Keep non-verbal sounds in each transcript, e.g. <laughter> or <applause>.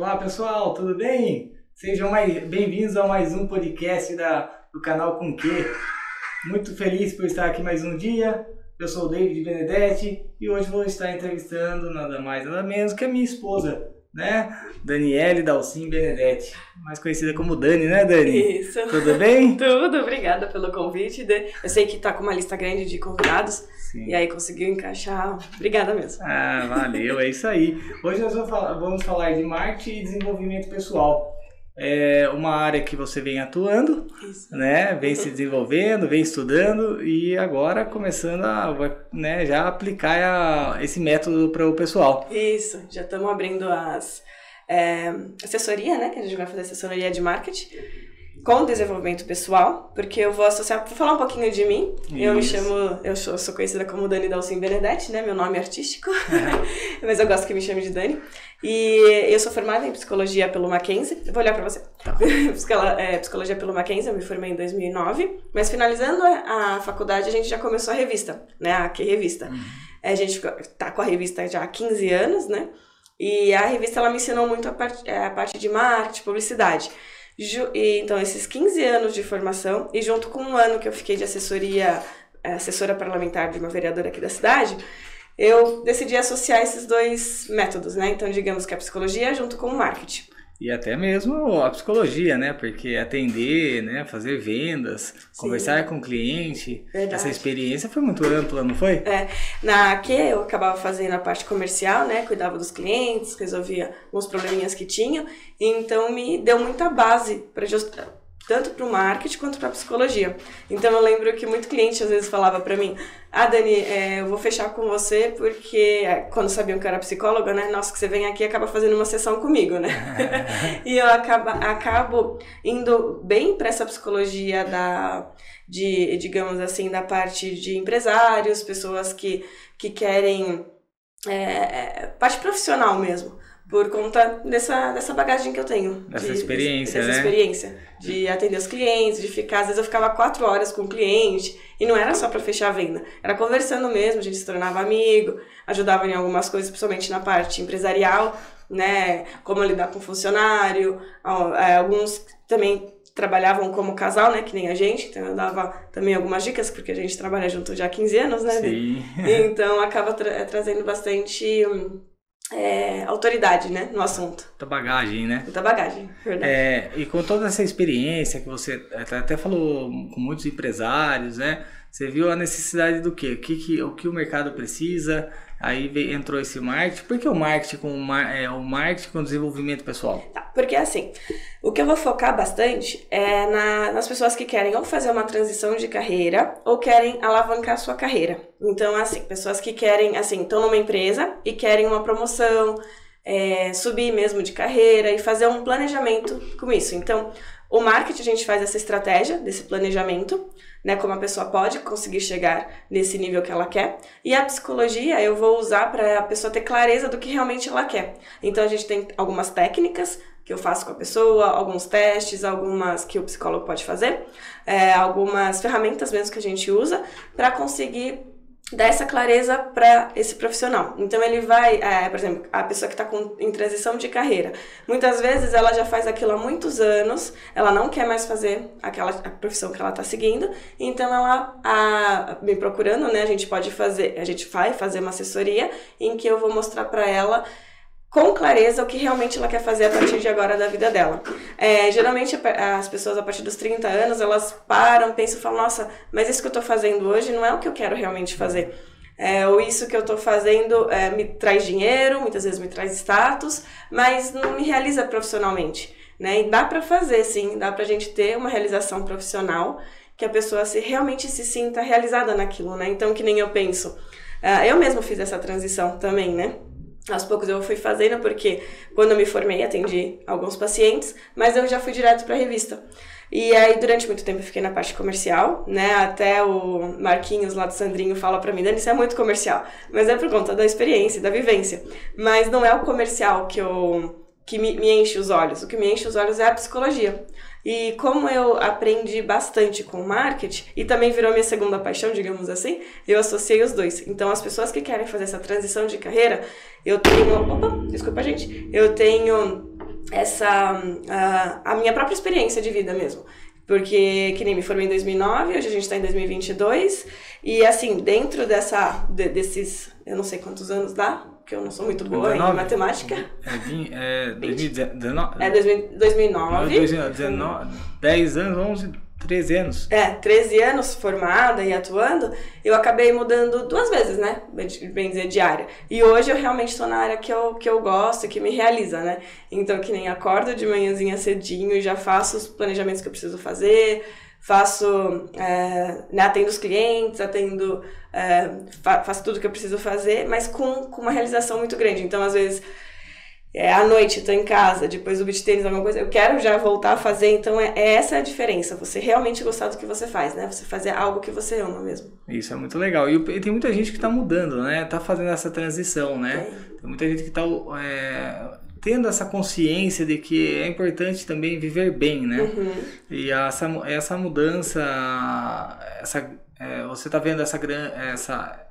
Olá pessoal, tudo bem? Sejam bem-vindos a mais um podcast da, do canal Com Que. Muito feliz por estar aqui mais um dia. Eu sou o David Benedetti e hoje vou estar entrevistando nada mais nada menos que a minha esposa, né? Daniele Dalcin Benedetti, mais conhecida como Dani, né, Dani? Isso. Tudo bem? <laughs> Tudo, obrigada pelo convite. Eu sei que tá com uma lista grande de convidados Sim. e aí conseguiu encaixar. Obrigada mesmo. Ah, valeu, é isso aí. Hoje nós vamos falar, vamos falar de marketing e desenvolvimento pessoal é uma área que você vem atuando, Isso. né? Vem se desenvolvendo, vem estudando e agora começando a né, já aplicar a, esse método para o pessoal. Isso, já estamos abrindo as é, assessoria, né? Que a gente vai fazer assessoria de marketing com desenvolvimento pessoal, porque eu vou associar, vou falar um pouquinho de mim. Isso. Eu me chamo, eu sou, sou conhecida como Dani Dalcin Benedetti, né? Meu nome é artístico, é. <laughs> mas eu gosto que me chame de Dani. E eu sou formada em psicologia pelo Mackenzie. Eu vou olhar para você. Tá. <laughs> é, psicologia pelo Mackenzie, eu me formei em 2009. Mas finalizando a faculdade, a gente já começou a revista, né? A Que Revista. Uhum. A gente tá com a revista já há 15 anos, né? E a revista ela me ensinou muito a, part, é, a parte de marketing, publicidade. E, então, esses 15 anos de formação, e junto com um ano que eu fiquei de assessoria, é, assessora parlamentar de uma vereadora aqui da cidade, eu decidi associar esses dois métodos, né? Então, digamos que a psicologia junto com o marketing. E até mesmo a psicologia, né? Porque atender, né? Fazer vendas, Sim. conversar com o cliente. Verdade. Essa experiência foi muito ampla, não foi? É. Na que eu acabava fazendo a parte comercial, né? Cuidava dos clientes, resolvia alguns probleminhas que tinham. Então me deu muita base para tanto para o marketing quanto para a psicologia. Então eu lembro que muito cliente às vezes falava para mim: Ah, Dani, é, eu vou fechar com você porque é, quando sabiam que eu era psicóloga, né? Nossa, que você vem aqui e acaba fazendo uma sessão comigo, né? <laughs> e eu acaba, acabo indo bem para essa psicologia da, de, digamos assim, da parte de empresários, pessoas que, que querem. É, é parte profissional mesmo por conta dessa, dessa bagagem que eu tenho. Dessa de, experiência, dessa né? experiência. De atender os clientes, de ficar. Às vezes eu ficava quatro horas com o cliente. E não era só para fechar a venda. Era conversando mesmo, a gente se tornava amigo, ajudava em algumas coisas, principalmente na parte empresarial, né? Como lidar com funcionário. É, alguns também trabalhavam como casal, né? Que nem a gente. Então eu dava também algumas dicas, porque a gente trabalha junto já há 15 anos, né? Sim. Então acaba tra trazendo bastante é, autoridade, né, no assunto. Muita bagagem, né? Muita bagagem, verdade. É, e com toda essa experiência que você até falou com muitos empresários, né? Você viu a necessidade do quê? O que, que, o, que o mercado precisa? Aí veio, entrou esse marketing. Por que o marketing com é, o marketing com desenvolvimento pessoal? Tá, porque assim, o que eu vou focar bastante é na, nas pessoas que querem ou fazer uma transição de carreira ou querem alavancar a sua carreira. Então, assim, pessoas que querem, assim, estão numa empresa e querem uma promoção, é, subir mesmo de carreira e fazer um planejamento com isso. Então, o marketing a gente faz essa estratégia desse planejamento né? Como a pessoa pode conseguir chegar nesse nível que ela quer. E a psicologia eu vou usar para a pessoa ter clareza do que realmente ela quer. Então a gente tem algumas técnicas que eu faço com a pessoa, alguns testes, algumas que o psicólogo pode fazer, é, algumas ferramentas mesmo que a gente usa para conseguir dar essa clareza para esse profissional. Então ele vai, é, por exemplo, a pessoa que está em transição de carreira, muitas vezes ela já faz aquilo há muitos anos, ela não quer mais fazer aquela profissão que ela está seguindo, então ela a, me procurando, né? A gente pode fazer, a gente vai fazer uma assessoria em que eu vou mostrar para ela com clareza o que realmente ela quer fazer a partir de agora da vida dela. É, geralmente as pessoas a partir dos 30 anos, elas param, pensam e falam, nossa, mas isso que eu estou fazendo hoje não é o que eu quero realmente fazer. É, ou isso que eu estou fazendo é, me traz dinheiro, muitas vezes me traz status, mas não me realiza profissionalmente. Né? E dá para fazer, sim, dá para a gente ter uma realização profissional que a pessoa se realmente se sinta realizada naquilo, né? Então, que nem eu penso. Uh, eu mesma fiz essa transição também, né? Aos poucos eu fui fazendo, porque quando eu me formei atendi alguns pacientes, mas eu já fui direto para a revista. E aí, durante muito tempo, eu fiquei na parte comercial, né? Até o Marquinhos lá do Sandrinho fala para mim, Dani, isso é muito comercial. Mas é por conta da experiência, da vivência. Mas não é o comercial que eu que me, me enche os olhos. O que me enche os olhos é a psicologia. E como eu aprendi bastante com marketing e também virou minha segunda paixão, digamos assim, eu associei os dois. Então, as pessoas que querem fazer essa transição de carreira, eu tenho. Opa, desculpa, gente. Eu tenho essa a, a minha própria experiência de vida mesmo. Porque, que nem me formei em 2009, hoje a gente está em 2022. E, assim, dentro dessa, de, desses, eu não sei quantos anos dá, porque eu não sou muito boa 19, em matemática. É, é <laughs> 2019. É 2009. 2019. 10 anos, 11, 13 anos. É, 13 anos formada e atuando, eu acabei mudando duas vezes, né? Bem dizer, de área. E hoje eu realmente estou na área que eu, que eu gosto, que me realiza, né? Então, que nem acordo de manhãzinha cedinho e já faço os planejamentos que eu preciso fazer, faço, é, né, atendo os clientes, atendo, é, fa faço tudo que eu preciso fazer, mas com, com uma realização muito grande. Então, às vezes é, à noite, estou em casa, depois do beat tênis, alguma coisa, eu quero já voltar a fazer, então é, é, essa a diferença, você realmente gostar do que você faz, né? Você fazer algo que você ama mesmo. Isso é muito legal. E, e tem muita gente que está mudando, né? Tá fazendo essa transição, né? Tem, tem muita gente que está é, tendo essa consciência de que é importante também viver bem, né? Uhum. E essa, essa mudança, essa, é, você está vendo essa, essa,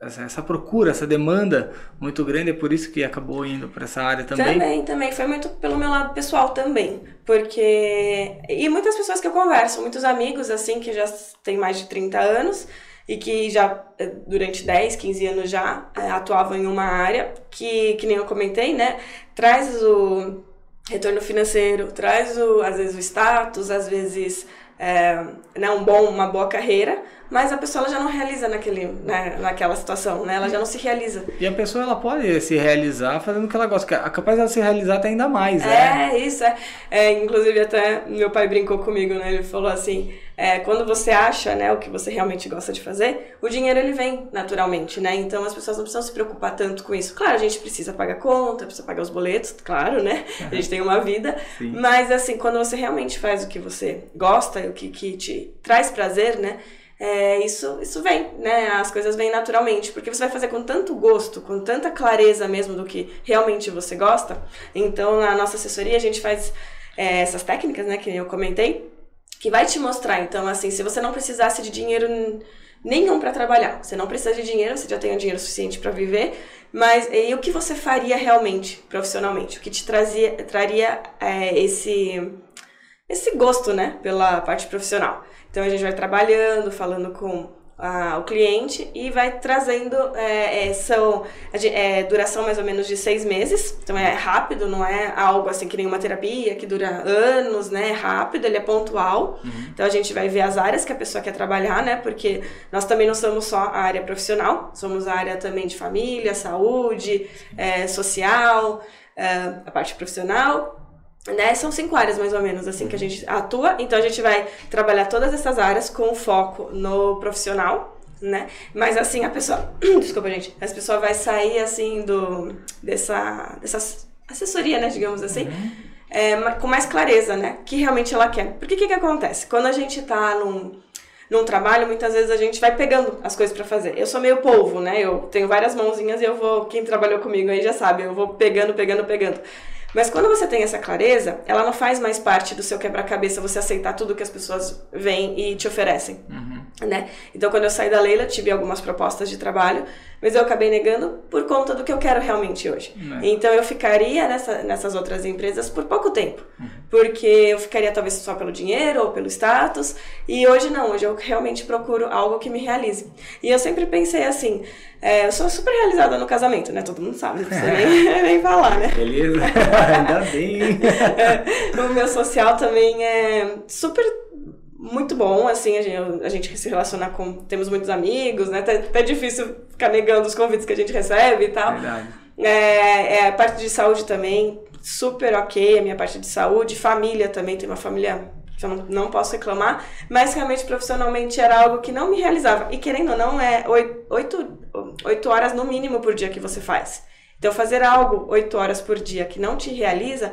essa, essa, procura, essa demanda muito grande, é por isso que acabou indo para essa área também? Também, também. Foi muito pelo meu lado pessoal também. Porque. E muitas pessoas que eu converso, muitos amigos, assim, que já têm mais de 30 anos e que já eh, durante 10, 15 anos já é, atuavam em uma área que, que nem eu comentei, né? Traz o retorno financeiro, traz o, às vezes o status, às vezes é, né, um bom, uma boa carreira, mas a pessoa já não realiza naquele, né, naquela situação, né? Ela já não se realiza. E a pessoa ela pode se realizar fazendo o que ela gosta, é capaz dela se realizar até ainda mais, né? É, isso é. é. Inclusive até meu pai brincou comigo, né? Ele falou assim, é, quando você acha, né, o que você realmente gosta de fazer, o dinheiro ele vem naturalmente, né? Então as pessoas não precisam se preocupar tanto com isso. Claro, a gente precisa pagar conta, precisa pagar os boletos, claro, né? A gente tem uma vida, Sim. mas assim, quando você realmente faz o que você gosta, o que, que te traz prazer, né? É, isso, isso vem, né? As coisas vêm naturalmente, porque você vai fazer com tanto gosto, com tanta clareza mesmo do que realmente você gosta. Então, na nossa assessoria, a gente faz é, essas técnicas, né, que eu comentei, que vai te mostrar. Então, assim, se você não precisasse de dinheiro nenhum para trabalhar, você não precisa de dinheiro, você já tem o dinheiro suficiente para viver, mas e o que você faria realmente, profissionalmente? O que te trazia, traria é, esse, esse gosto, né, pela parte profissional? Então a gente vai trabalhando, falando com a, o cliente e vai trazendo é, é, são, é, duração mais ou menos de seis meses. Então é rápido, não é algo assim que nem uma terapia que dura anos, né? É rápido, ele é pontual. Uhum. Então a gente vai ver as áreas que a pessoa quer trabalhar, né? Porque nós também não somos só a área profissional, somos a área também de família, saúde, é, social, é, a parte profissional né? São cinco áreas mais ou menos assim que a gente atua. Então a gente vai trabalhar todas essas áreas com foco no profissional, né? Mas assim, a pessoa, <clears throat> desculpa, gente, a pessoa vai sair assim do dessa dessa assessoria, né, digamos assim. Uhum. É, com mais clareza, né? Que realmente ela quer. Porque o que, que acontece? Quando a gente tá num, num trabalho, muitas vezes a gente vai pegando as coisas para fazer. Eu sou meio polvo, né? Eu tenho várias mãozinhas e eu vou. Quem trabalhou comigo aí já sabe, eu vou pegando, pegando, pegando. Mas quando você tem essa clareza, ela não faz mais parte do seu quebra-cabeça você aceitar tudo que as pessoas vêm e te oferecem. Uhum. Né? Então, quando eu saí da Leila, tive algumas propostas de trabalho, mas eu acabei negando por conta do que eu quero realmente hoje. Uhum. Então, eu ficaria nessa, nessas outras empresas por pouco tempo, uhum. porque eu ficaria talvez só pelo dinheiro ou pelo status, e hoje não, hoje eu realmente procuro algo que me realize. E eu sempre pensei assim, é, eu sou super realizada no casamento, né? Todo mundo sabe, não precisa nem, <laughs> nem falar, né? Beleza, <laughs> ainda bem. <laughs> é, o meu social também é super muito bom, assim, a gente, a gente se relaciona com. Temos muitos amigos, né? Até, até difícil ficar negando os convites que a gente recebe e tal. Verdade. É, é, a parte de saúde também, super ok, a minha parte de saúde, família também, tem uma família que eu não, não posso reclamar, mas realmente profissionalmente era algo que não me realizava. E querendo ou não, é oito, oito horas no mínimo por dia que você faz. Então, fazer algo oito horas por dia que não te realiza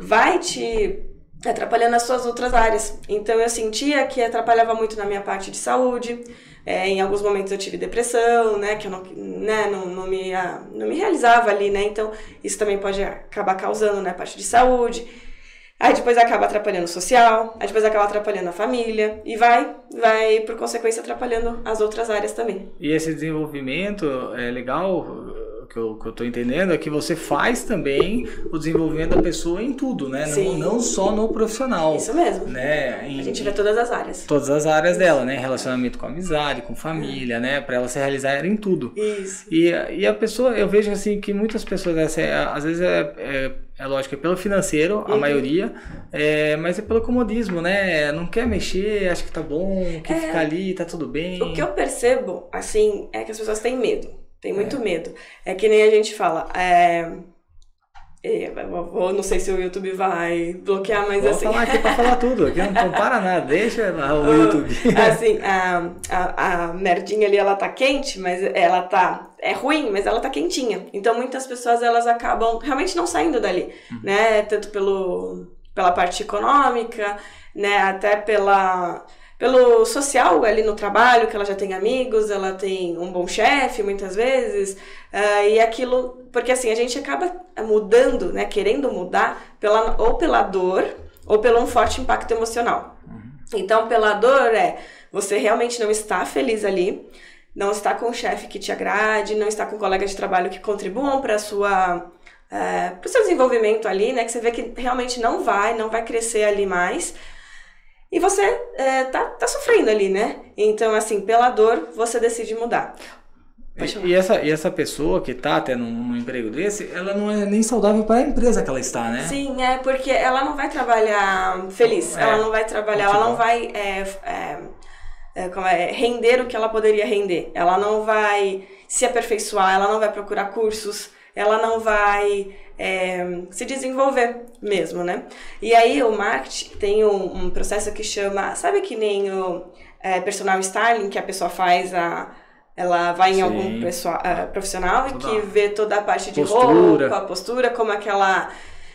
vai te atrapalhando as suas outras áreas. Então, eu sentia que atrapalhava muito na minha parte de saúde. É, em alguns momentos eu tive depressão, né, que eu não, né, não, não, me, não me realizava ali, né, então isso também pode acabar causando, né, parte de saúde. Aí depois acaba atrapalhando o social, aí depois acaba atrapalhando a família e vai, vai por consequência atrapalhando as outras áreas também. E esse desenvolvimento é legal que eu, que eu tô entendendo é que você faz também o desenvolvimento da pessoa em tudo, né? Não, Sim. não só no profissional. Isso mesmo. Né? Em, A gente vê todas as áreas. todas as áreas dela, né? Relacionamento com amizade, com família, né? Pra ela se realizar em tudo. Isso. E, e a pessoa, eu vejo assim que muitas pessoas, essa é- às vezes é, é, é lógico, é pelo financeiro, a Uhum. maioria, é, mas é pelo comodismo, né? Não quer mexer, acha que tá bom, que É. ficar ali, tá tudo bem. O que eu percebo, assim, é que as pessoas têm medo. Tem muito medo. É que nem a gente fala. É... é, eu vou- não sei se o YouTube vai bloquear, mas Vou assim. falar aqui pra falar tudo, aqui não compara nada, deixa lá o <laughs> YouTube. <laughs> assim, a, a, a merdinha ali, ela tá quente, mas ela tá. É ruim, mas ela tá quentinha. Então muitas pessoas elas acabam realmente não saindo dali, né? Tanto pelo, pela parte econômica, né? Até pela. Pelo social ali no trabalho, que ela já tem amigos, ela tem um bom chefe muitas vezes, ah, e aquilo. Porque assim, a gente acaba mudando, né? Querendo mudar pela, ou pela dor ou pelo um forte impacto emocional. Então, pela dor é você realmente não está feliz ali, não está com um chefe que te agrade, não está com colegas de trabalho que contribuam para sua é, para o seu desenvolvimento ali, né? Que você vê que realmente não vai, não vai crescer ali mais. E você é, tá, tá sofrendo ali, né? Então, assim, pela dor, você decide mudar. E, e essa, e essa pessoa que tá até num, num emprego desse, ela não é nem saudável para a empresa que ela está, né? Sim, é porque ela não vai trabalhar feliz, É, ela não vai trabalhar, ela não vai é, é, é, como é, render o que ela poderia render, ela não vai se aperfeiçoar, ela não vai procurar cursos, ela não vai é, se desenvolver mesmo, né? E aí o marketing tem um, um processo que chama, sabe que nem o é, personal styling que a pessoa faz a ela vai em Sim. algum ah, profissional e que vê toda a parte de postura. roupa, a postura, como aquela.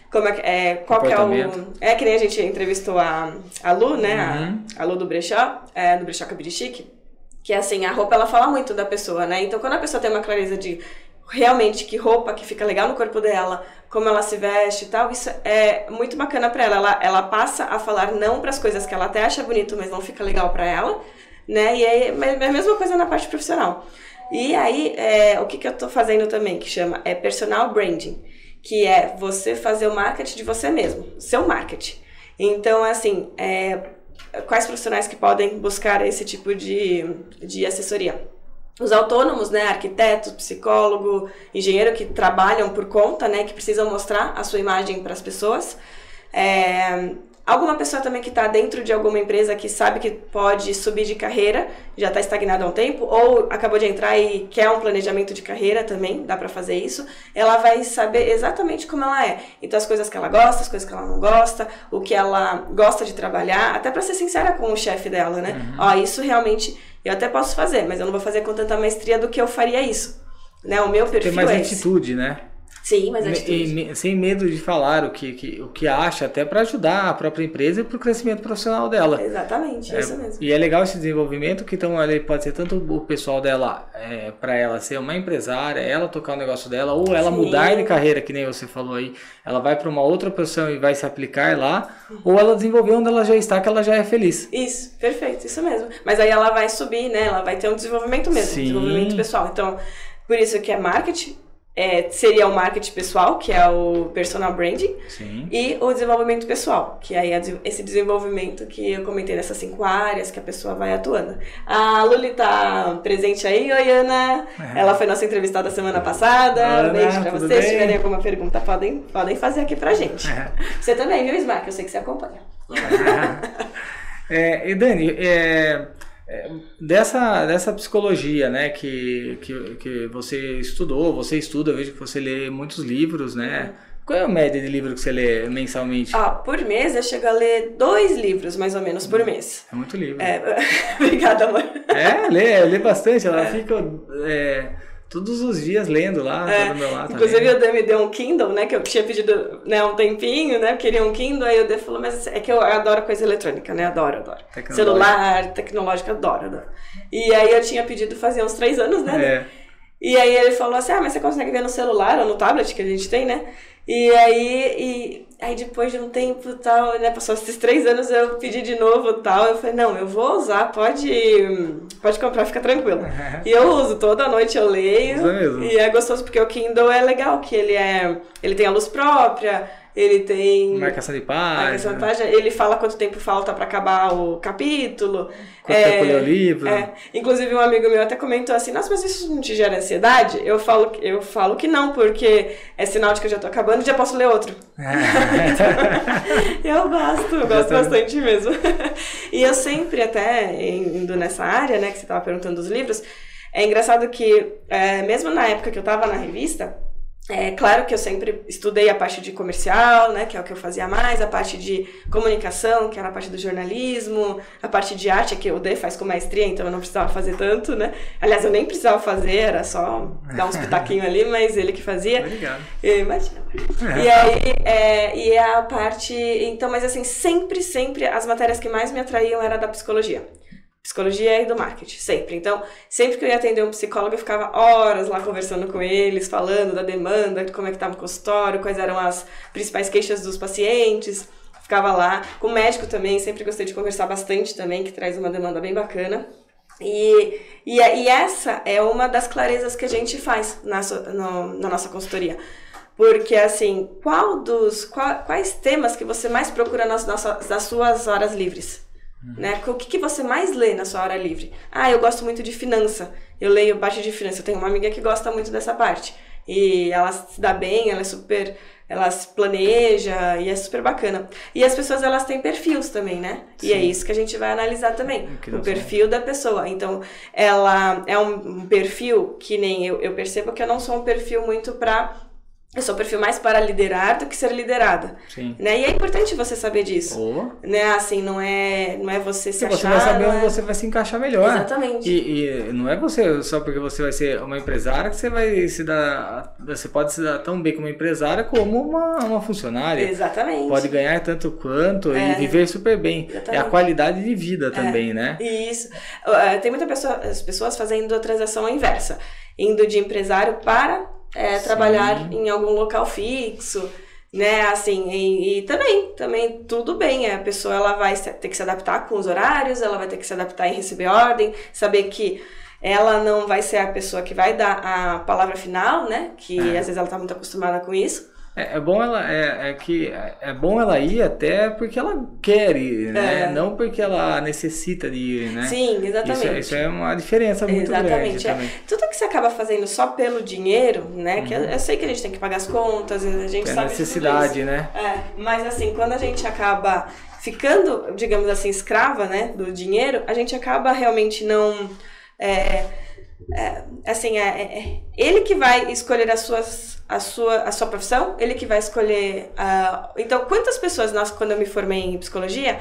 Como é, é, qual que é o. É que nem a gente entrevistou a, a Lu, né? Uhum. A, a Lu do Brechó, é, do Brechó Cabide Chique. Que assim, a roupa ela fala muito da pessoa, né? Então quando a pessoa tem uma clareza de realmente que roupa que fica legal no corpo dela, como ela se veste e tal, isso é muito bacana pra ela. Ela, ela passa a falar não pras coisas que ela até acha bonito, mas não fica legal pra ela, né? E aí, é a mesma coisa na parte profissional. E aí, é, o que, que eu tô fazendo também, que chama é personal branding, que é você fazer o marketing de você mesmo, seu marketing. Então, assim, é, quais profissionais que podem buscar esse tipo de, de assessoria? Os autônomos, né, arquitetos, psicólogo, engenheiro que trabalham por conta, né, que precisam mostrar a sua imagem para as pessoas. É, alguma pessoa também que está dentro de alguma empresa que sabe que pode subir de carreira, já está estagnado há um tempo, ou acabou de entrar e quer um planejamento de carreira também, dá para fazer isso. Ela vai saber exatamente como ela é. Então, as coisas que ela gosta, as coisas que ela não gosta, o que ela gosta de trabalhar, até para ser sincera com o chefe dela, né? Ó, isso realmente eu até posso fazer, mas eu não vou fazer com tanta maestria do que eu faria isso. Né? O meu Tem perfil mais é esse. atitude, né? Sim, mas Me- atitude. me- sem medo de falar o que, que- o que acha, até para ajudar a própria empresa e para o crescimento profissional dela. Exatamente, é isso mesmo. E é legal esse desenvolvimento que então ele pode ser tanto o pessoal dela é, para ela ser uma empresária, ela tocar o negócio dela, ou ela Sim. mudar de carreira, que nem você falou aí, ela vai para uma outra profissão e vai se aplicar lá, ou ela desenvolver onde ela já está, que ela já é feliz. Isso, perfeito, isso mesmo. Mas aí ela vai subir, né? Ela vai ter um desenvolvimento mesmo, Sim. desenvolvimento pessoal. Então, por isso que é marketing, é, seria o marketing pessoal, que é o personal branding, Sim. e o desenvolvimento pessoal, que aí é esse desenvolvimento que eu comentei nessas cinco áreas que a pessoa vai atuando. A Luli tá presente aí, oi Ana. Ela foi nossa entrevistada semana passada. É. Ana, um beijo pra vocês. Se tiverem alguma pergunta, podem, podem fazer aqui pra gente. Você também, viu, Smack? Eu sei que você acompanha. <laughs> É, e Dani, é, é, dessa, dessa psicologia, né, que, que, que você estudou, você estuda, eu vejo que você lê muitos livros, né? Qual é a média de livro que você lê mensalmente? Ó, por mês eu chego a ler dois livros, mais ou menos, por mês. É muito livro. É, <laughs> obrigada, amor. É, lê, lê bastante. Ela fica é, todos os dias lendo lá, É, tá do meu lado. Inclusive, também. o Dan me deu um Kindle, né? Que eu tinha pedido né, um tempinho, né? Eu queria um Kindle. Aí o Dan falou, mas é que eu adoro coisa eletrônica, né? Adoro, adoro. Celular, tecnológico, adoro, adoro. E aí eu tinha pedido fazia uns três anos, né? É, E aí ele falou assim, ah, mas você consegue ver no celular ou no tablet que a gente tem, né? E aí, e Aí depois de um tempo tal, né, passou esses três anos, eu pedi de novo tal. Eu falei, não, eu vou usar, pode, pode comprar, fica tranquilo. <laughs> e eu uso, toda noite eu leio. Usa mesmo. E é gostoso porque o Kindle é legal, que ele é. Ele tem a luz própria, ele tem. Marcação de página. Marcação de página, ele fala quanto tempo falta para acabar o capítulo. Quanto é, tempo lê o livro. é. Inclusive, um amigo meu até comentou assim: Nossa, mas isso não te gera ansiedade? Eu falo, eu falo que não, porque é sinal de que eu já tô acabando e já posso ler outro. <laughs> eu gosto, eu gosto bastante mesmo. e eu sempre, até indo nessa área, né, que você tava perguntando dos livros, é engraçado que, é, mesmo na época que eu tava na revista, é claro que eu sempre estudei a parte de comercial, né, que é o que eu fazia mais, a parte de comunicação, que era a parte do jornalismo, a parte de arte, que o D faz com maestria, então eu não precisava fazer tanto, né? Aliás, eu nem precisava fazer, era só dar uns <laughs> pitaquinhos ali, mas ele que fazia. Obrigado. E, Imagina. E aí, é, e a parte. Então, mas assim, sempre, sempre as matérias que mais me atraíam era da psicologia. Psicologia e do marketing, sempre. Então, sempre que eu ia atender um psicólogo, eu ficava horas lá conversando com eles, falando da demanda, de como é que estava o consultório, quais eram as principais queixas dos pacientes. Ficava lá. Com o médico também, sempre gostei de conversar bastante também, que traz uma demanda bem bacana. E, e, e essa é uma das clarezas que a gente faz na, no- na nossa consultoria. Porque, assim, qual dos, qual- quais temas que você mais procura nas, nas, nas suas horas livres? Né? O que, que você mais lê na sua hora livre? Ah, eu gosto muito de finança. Eu leio parte de finança. Eu tenho uma amiga que gosta muito dessa parte. E ela se dá bem, ela é super. Ela se planeja e é super bacana. E as pessoas, elas têm perfis também, né? E é Sim. isso que a gente vai analisar também. O perfil da pessoa. Então, ela é um um perfil que nem eu, eu percebo que eu não sou um perfil muito pra. Eu sou perfil mais para liderar do que ser liderada. Sim. Né? E é importante você saber disso. Ou Né? Assim, não é, não é você se se você achar. vai saber onde é... você vai se encaixar melhor. Exatamente. E, e não é você, só porque você vai ser uma empresária, que você vai se dar. Você pode se dar tão bem como empresária como uma, uma funcionária. Exatamente. Pode ganhar tanto quanto É. e viver super bem. É a Exatamente. qualidade de vida também, né? Isso. Uh, Tem muita pessoa, as pessoas fazendo a transação inversa, indo de empresário para é, trabalhar em algum local fixo, né? Assim, e, e também, também tudo bem. A pessoa ela vai ter que se adaptar com os horários, ela vai ter que se adaptar em receber ordem, saber que ela não vai ser a pessoa que vai dar a palavra final, né? Que É. às vezes ela tá muito acostumada com isso. É, é bom ela é, é que é- é bom ela ir até porque ela quer ir, né? É. Não porque ela necessita de ir, né? Sim, Isso, exatamente. é- isso é uma diferença muito grande Exatamente, é. Tudo que você acaba fazendo só pelo dinheiro, né? Que eu, eu sei que a gente tem que pagar as contas, a gente Uhum. É sabe necessidade, de né? isso. É, mas assim, quando a gente acaba ficando, digamos assim, escrava, né, do dinheiro, a gente acaba realmente não é, é, assim, é, é- ele que vai escolher as suas, a, sua, a sua profissão, ele que vai escolher. a então, quantas pessoas, nós, quando eu me formei em psicologia,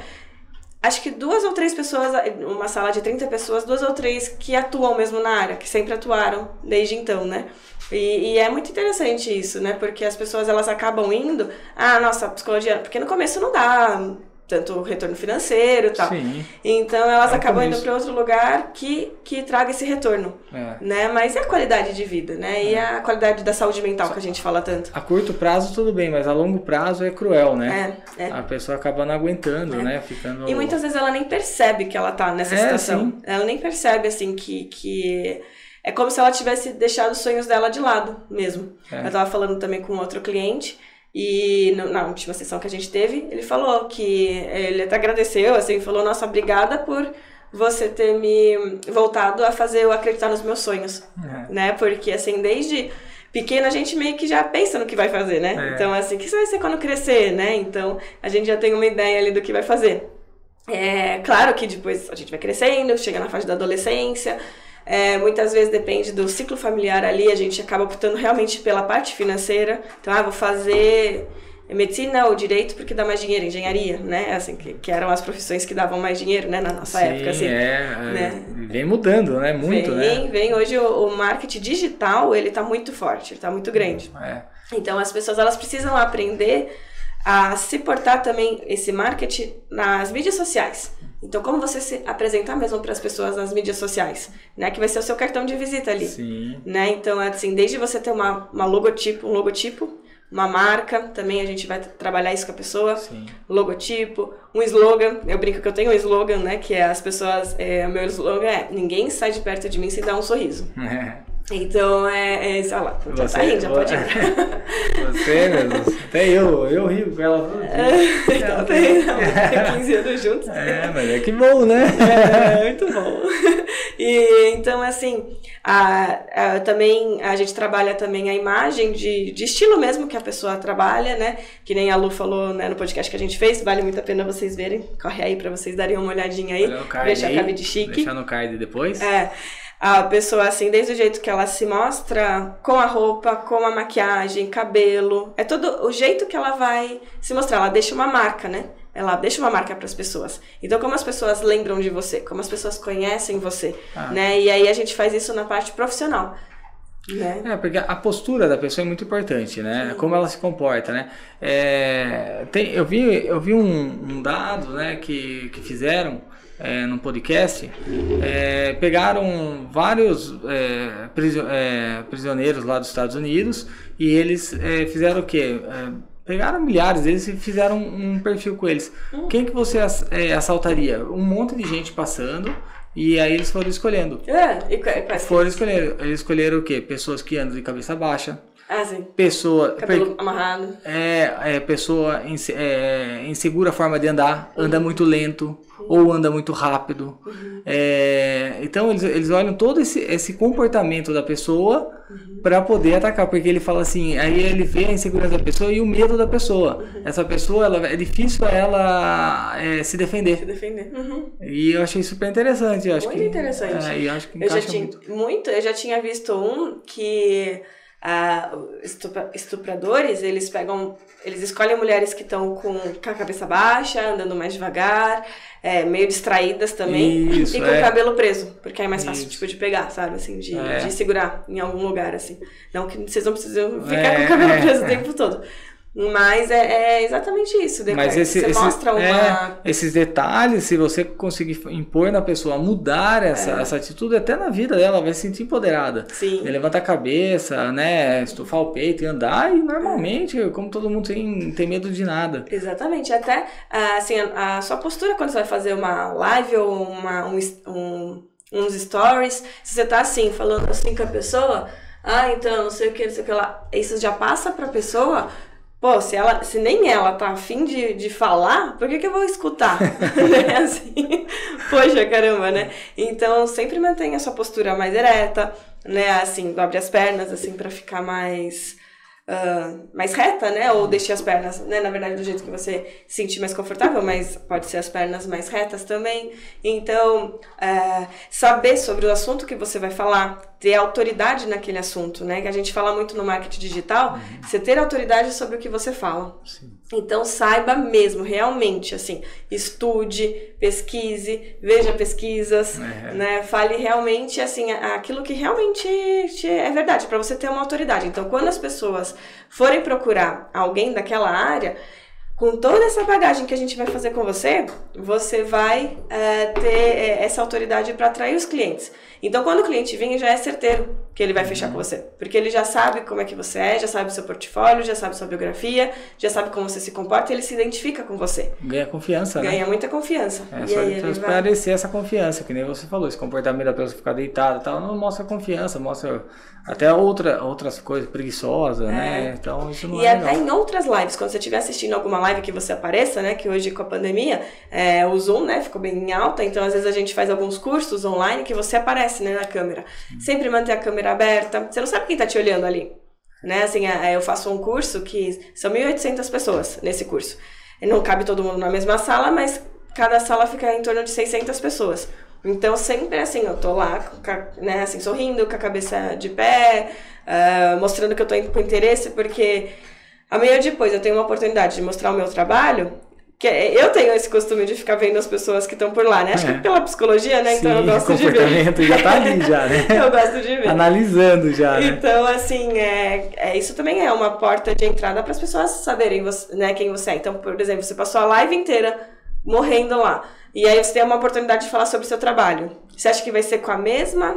acho que duas ou três pessoas, uma sala de 30 pessoas, duas ou três que atuam mesmo na área, que sempre atuaram desde então, né? E, e é muito interessante isso, né? Porque as pessoas elas acabam indo, ah, nossa, psicologia, porque no começo não dá tanto retorno financeiro e tal. Sim. Então elas É acabam indo para outro lugar que, que traga esse retorno, É. né? Mas é a qualidade de vida, né? E a qualidade da saúde mental que a gente fala tanto. A curto prazo tudo bem, mas a longo prazo é cruel, né? É, é. A pessoa acaba não aguentando, É. né? Ficando. E muitas vezes ela nem percebe que ela tá nessa É, situação. sim. Ela nem percebe, assim, que, que. É como se ela tivesse deixado os sonhos dela de lado mesmo. É. Eu tava falando também com outro cliente. E no- na última sessão que a gente teve, ele falou que ele até agradeceu, assim, falou, nossa, obrigada por você ter me voltado a fazer eu acreditar nos meus sonhos, É. né? Porque, assim, desde pequena a gente meio que já pensa no que vai fazer, né? É. Então, assim, o que você vai ser quando crescer, né? Então, a gente já tem uma ideia ali do que vai fazer. É claro que depois a gente vai crescendo, chega na fase da adolescência. É, muitas vezes depende do ciclo familiar ali, a gente acaba optando realmente pela parte financeira. Então, ah, vou fazer medicina ou direito porque dá mais dinheiro, engenharia, né? Assim, que, que eram as profissões que davam mais dinheiro, né, na nossa Sim, época, assim. é, é. né? Vem mudando, né? Muito, vem, né? vem. Hoje o, o marketing digital, ele tá muito forte, ele tá muito grande. É. Então as pessoas elas precisam aprender a se portar também esse marketing nas mídias sociais. Então como você se apresentar mesmo para as pessoas nas mídias sociais, né? Que vai ser o seu cartão de visita ali, Sim. né? Então assim, desde você ter uma, uma logotipo, um logotipo uma marca, também a gente vai trabalhar isso com a pessoa, Sim. logotipo, um slogan, eu brinco que eu tenho um slogan, né, que é as pessoas, é, o meu slogan é, ninguém sai de perto de mim sem dar um sorriso. É. <laughs> Então, é, é sei lá, já Você- tá rindo, já pode <laughs> ir. Você mesmo. Até eu, eu rio com ela dia. então, tem, não, tem <laughs> 15 anos juntos. É, mas é que bom, né? É, muito bom. E então, assim, a, a- também a gente trabalha também a imagem de, de estilo mesmo que a pessoa trabalha, né? Que nem a Lu falou né, no podcast que a gente fez, vale muito a pena vocês verem. Corre aí pra vocês darem uma olhadinha aí. Olha o card Deixa aí, a cabe de chique. Deixar no card depois. É. A pessoa, assim, desde o jeito que ela se mostra, com a roupa, com a maquiagem, cabelo. É todo o jeito que ela vai se mostrar. Ela deixa uma marca, né? Ela deixa uma marca para as pessoas. Então, como as pessoas lembram de você, como as pessoas conhecem você, Ah. né? E aí a gente faz isso na parte profissional, né? É, porque a postura da pessoa é muito importante, né? Como ela se comporta, né? É, tem, eu vi, eu vi um, um dado, né, que, que fizeram é, num podcast. É, pegaram vários é, prisio- é, prisioneiros lá dos Estados Unidos e eles é, fizeram o quê? É, pegaram milhares deles e fizeram um perfil com eles. Quem que você é, assaltaria? Um monte de gente passando e aí eles foram escolhendo. É, e qua- quais? Foram escolher, eles escolheram o quê? Pessoas que andam de cabeça baixa, Ah, sim. pessoa, Cabelo amarrado. é, é pessoa em, é, insegura forma de andar, anda muito lento ou anda muito rápido. É, então eles, eles olham todo esse, esse comportamento da pessoa para poder atacar, porque ele fala assim, aí ele vê a insegurança da pessoa e o medo da pessoa. Essa pessoa, ela, é difícil ela é, se Se defender. defender. Uhum. E eu achei super interessante. Eu acho Muito que, interessante. É, eu acho que Eu já tinha muito. muito. eu já tinha visto um que estupra- estupradores, eles pegam, eles escolhem mulheres que estão com, com a cabeça baixa, andando mais devagar, é, meio distraídas também, Isso, e com é. o cabelo preso, porque aí é mais fácil tipo de pegar, sabe, assim, de, É. de segurar em algum lugar assim. Não que vocês não precisam ficar É, com o cabelo é, preso o tempo todo. Mas é, é exatamente isso. Depois Mas esse, você esse- mostra uma. é, esses detalhes, se você conseguir impor na pessoa, mudar essa, É. essa atitude, até na vida dela, ela vai se sentir empoderada. Sim. Levanta a cabeça, né? Estufar o peito e andar, e normalmente, como todo mundo tem, tem medo de nada. Exatamente, até ah, assim, a, a sua postura quando você vai fazer uma live ou uma, um, um- uns stories, se você tá assim, falando assim com a pessoa, ah, então, não sei o que, não sei o que lá, isso já passa pra pessoa, pô, se, ela, se nem ela tá afim de, de falar, por que, que eu vou escutar? né? <laughs> <laughs> assim, poxa, caramba, né? Então, sempre mantenha a sua postura mais ereta, né? Assim, abre as pernas, assim, pra ficar mais ah, mais reta, né? Ou deixe as pernas, né? Na verdade, do jeito que você se sentir mais confortável, mas pode ser as pernas mais retas também. Então, é, saber sobre o assunto que você vai falar, ter autoridade naquele assunto, né? Que a gente fala muito no marketing digital, você ter autoridade sobre o que você fala. Então saiba mesmo, realmente, assim, estude, pesquise, veja pesquisas, É. né? Fale realmente, assim, aquilo que realmente te- é verdade, para você ter uma autoridade. Então, quando as pessoas forem procurar alguém daquela área, com toda essa bagagem que a gente vai fazer com você, você vai é, ter é, essa autoridade para atrair os clientes. Então, quando o cliente vir, já é certeiro que ele vai fechar com você. Porque ele já sabe como é que você é, já sabe o seu portfólio, já sabe sua biografia, já sabe como você se comporta e ele se identifica com você. Ganha confiança, né? Ganha muita confiança. É e só aí ele vai... transparecer essa confiança, que nem você falou, esse comportamento da pessoa ficar deitada e tal, não mostra confiança, mostra até outra, outras coisas preguiçosas, né? Então isso não E é até legal. em outras lives, quando você estiver assistindo alguma live que você apareça, né? Que hoje com a pandemia, é, o Zoom, né, ficou bem em alta, então às vezes a gente faz alguns cursos online que você aparece, né, na câmera. Sempre manter a câmera aberta. Você não sabe quem tá te olhando ali. Né? Assim, é, eu faço um curso que são 1.800 pessoas nesse curso. Não cabe todo mundo na mesma sala, mas cada sala fica em torno de 600 pessoas. Então, sempre assim, eu tô lá, né, assim, sorrindo, com a cabeça de pé, ah, mostrando que eu tô com interesse, porque amanhã depois eu tenho uma oportunidade de mostrar o meu trabalho, que é- eu tenho esse costume de ficar vendo as pessoas que estão por lá, né? Acho É. que pela psicologia, né? Então eu Sim, gosto de ver. comportamento já tá ali já, né? <laughs> eu gosto de ver. Analisando já, né? Então, assim, é, é, isso também é uma porta de entrada para as pessoas saberem você, né, quem você é. Então, por exemplo, você passou a live inteira morrendo lá. E aí você tem uma oportunidade de falar sobre o seu trabalho. Você acha que vai ser com a mesma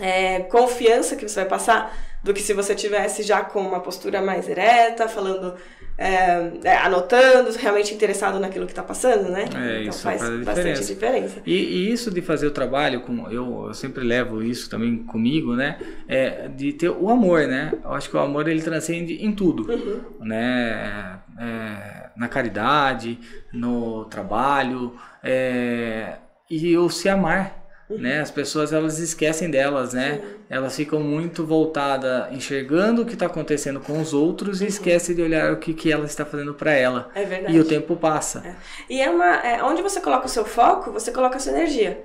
é, confiança que você vai passar? Do que se você tivesse já com uma postura mais ereta, falando, é, é, anotando, realmente interessado naquilo que está passando, né? É, então isso faz, faz bastante diferença. E, e isso de fazer o trabalho, com, eu, eu sempre levo isso também comigo, né? É de ter o amor, né? Eu acho que o amor ele transcende em tudo, Uhum. né? É, na caridade, no trabalho, é, e o se amar. Né? As pessoas elas esquecem delas, né? Elas ficam muito voltadas enxergando o que está acontecendo com os outros e esquecem de olhar o que, que ela está fazendo para ela. É verdade. E o tempo passa. E é uma. É, onde você coloca o seu foco, você coloca a sua energia.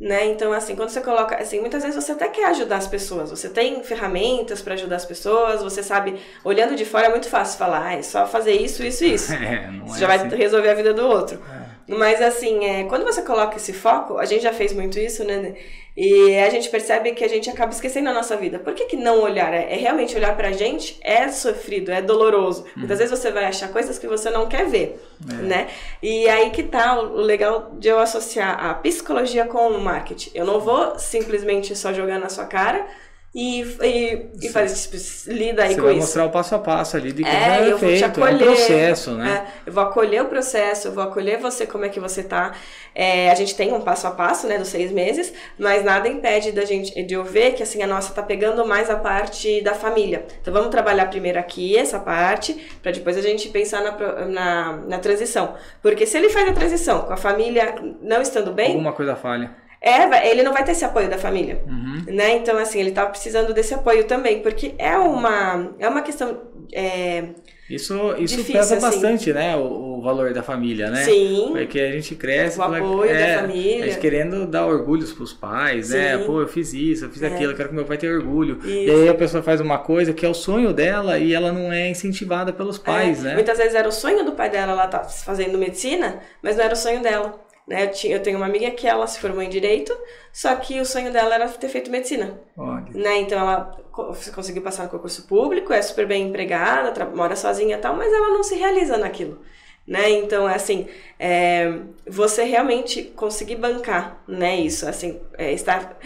Né? Então, assim, quando você coloca. Assim, muitas vezes você até quer ajudar as pessoas. Você tem ferramentas para ajudar as pessoas, você sabe, olhando de fora é muito fácil falar, ah, é só fazer isso, isso, isso. <laughs> É, Você é já vai assim. resolver a vida do outro. É. Mas assim, é, quando você coloca esse foco, a gente já fez muito isso, né? E a gente percebe que a gente acaba esquecendo a nossa vida. Por que, que não olhar? É, é realmente olhar pra gente é sofrido, é doloroso. Muitas vezes você vai achar coisas que você não quer ver, É. né? E aí que tá o o legal de eu associar a psicologia com o marketing. Eu não vou simplesmente só jogar na sua cara e, e, e fazer, tipo, lida aí Você com vai isso. mostrar o passo a passo ali de como É, é, eu vou te feito, é um acolher. processo, né? É, eu vou acolher o processo, eu vou acolher você, como é que você tá. É, a gente tem um passo a passo, né, dos seis meses, mas nada impede da gente, de eu ver que, assim, a nossa tá pegando mais a parte da família. Então, vamos trabalhar primeiro aqui, essa parte, para depois a gente pensar na, na, na transição. Porque se ele faz a transição com a família não estando bem, Alguma coisa falha. É, ele não vai ter esse apoio da família. Uhum. Né? Então, assim, ele tá precisando desse apoio também, porque é uma, é uma questão. é, Isso, isso Difícil, pesa assim. bastante, né? O, o valor da família, né? Sim. Porque a gente cresce O apoio da é, família. A gente querendo dar orgulhos pros pais, né? Sim. Pô, eu fiz isso, eu fiz É. aquilo, eu quero que meu pai tenha orgulho. E Isso. aí a pessoa faz uma coisa que é o sonho dela e ela não é incentivada pelos pais, É, né? Muitas vezes era o sonho do pai dela, ela tá fazendo medicina, mas não era o sonho dela. Né? Eu, tinha- eu tenho uma amiga que ela se formou em direito, só que o sonho dela era ter feito medicina. Olha. Né? Então ela co- conseguiu passar no concurso público, é super bem empregada, mora sozinha e tal, mas ela não se realiza naquilo. Né? Então, é assim, é, você realmente conseguir bancar né, isso, assim, é, estar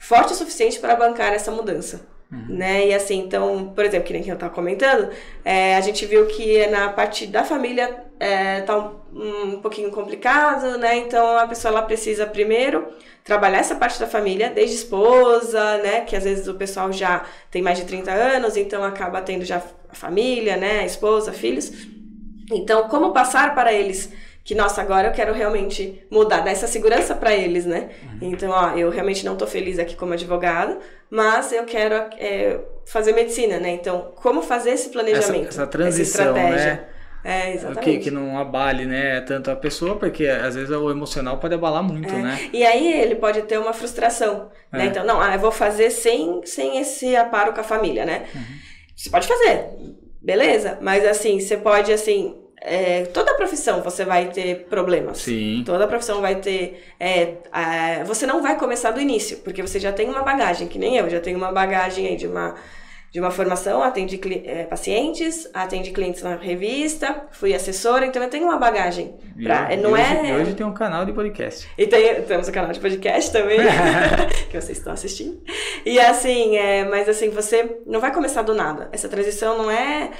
forte o suficiente para bancar essa mudança. Né? E assim, então, por exemplo, que nem que eu estava comentando, é, a gente viu que na parte da família é, tá um, um pouquinho complicado, né? Então a pessoa ela precisa primeiro trabalhar essa parte da família, desde esposa, né? Que às vezes o pessoal já tem mais de 30 anos, então acaba tendo já a família, né? Esposa, filhos. Então, como passar para eles que, nossa, agora eu quero realmente mudar, dar essa segurança para eles, né? Então, ó, eu realmente não tô feliz aqui como advogada, mas eu quero é, fazer medicina, né? Então, como fazer esse planejamento? essa transição, estratégia. É, Que, exatamente. que não abale, né, tanto a pessoa, porque às vezes o emocional pode abalar muito, É. né? E aí ele pode ter uma frustração, né? É. Então, não, ah, eu vou fazer sem, sem esse aparo com a família, né? Uhum. Você pode fazer, beleza, mas assim, você pode, assim, é, toda profissão você vai ter problemas. Sim. Toda profissão vai ter. é, a- você não vai começar do início, porque você já tem uma bagagem, que nem eu, já tenho uma bagagem aí de uma, de uma formação, atendi é, pacientes, atendi clientes na revista, fui assessora, então eu tenho uma bagagem. E Pra, hoje- não é. hoje, e hoje tem um canal de podcast. E tem, temos o canal de podcast também, <laughs> <laughs> que vocês estão assistindo. E assim, é, mas assim, você não vai começar do nada. Essa transição não é,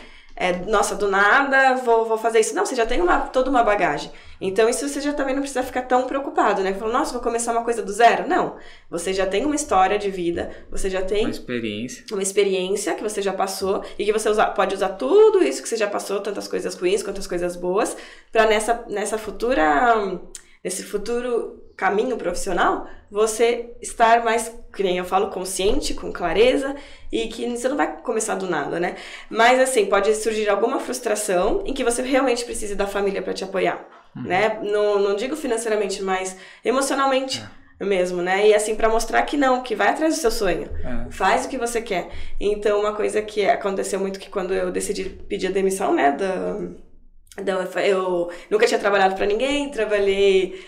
é, nossa, do nada vou, vou fazer isso. Não, você já tem uma, toda uma bagagem. Então, isso você já também não precisa ficar tão preocupado, né? Falando, nossa, vou começar uma coisa do zero. Não. Você já tem uma história de vida, você já tem Uma experiência. uma experiência que você já passou e que você usa- pode usar tudo isso que você já passou, tantas coisas ruins quanto as coisas boas, para nessa, nessa futura, hum, nesse futuro caminho profissional, você estar mais, que nem eu falo, consciente, com clareza e que você não vai começar do nada, né? Mas assim, pode surgir alguma frustração em que você realmente precise da família para te apoiar, né? Não, não digo financeiramente, mas emocionalmente mesmo, né? E assim, para mostrar que não, que vai atrás do seu sonho. É. Faz o que você quer. Então, uma coisa que aconteceu muito que quando eu decidi pedir a demissão, né, da, da eu nunca tinha trabalhado para ninguém, trabalhei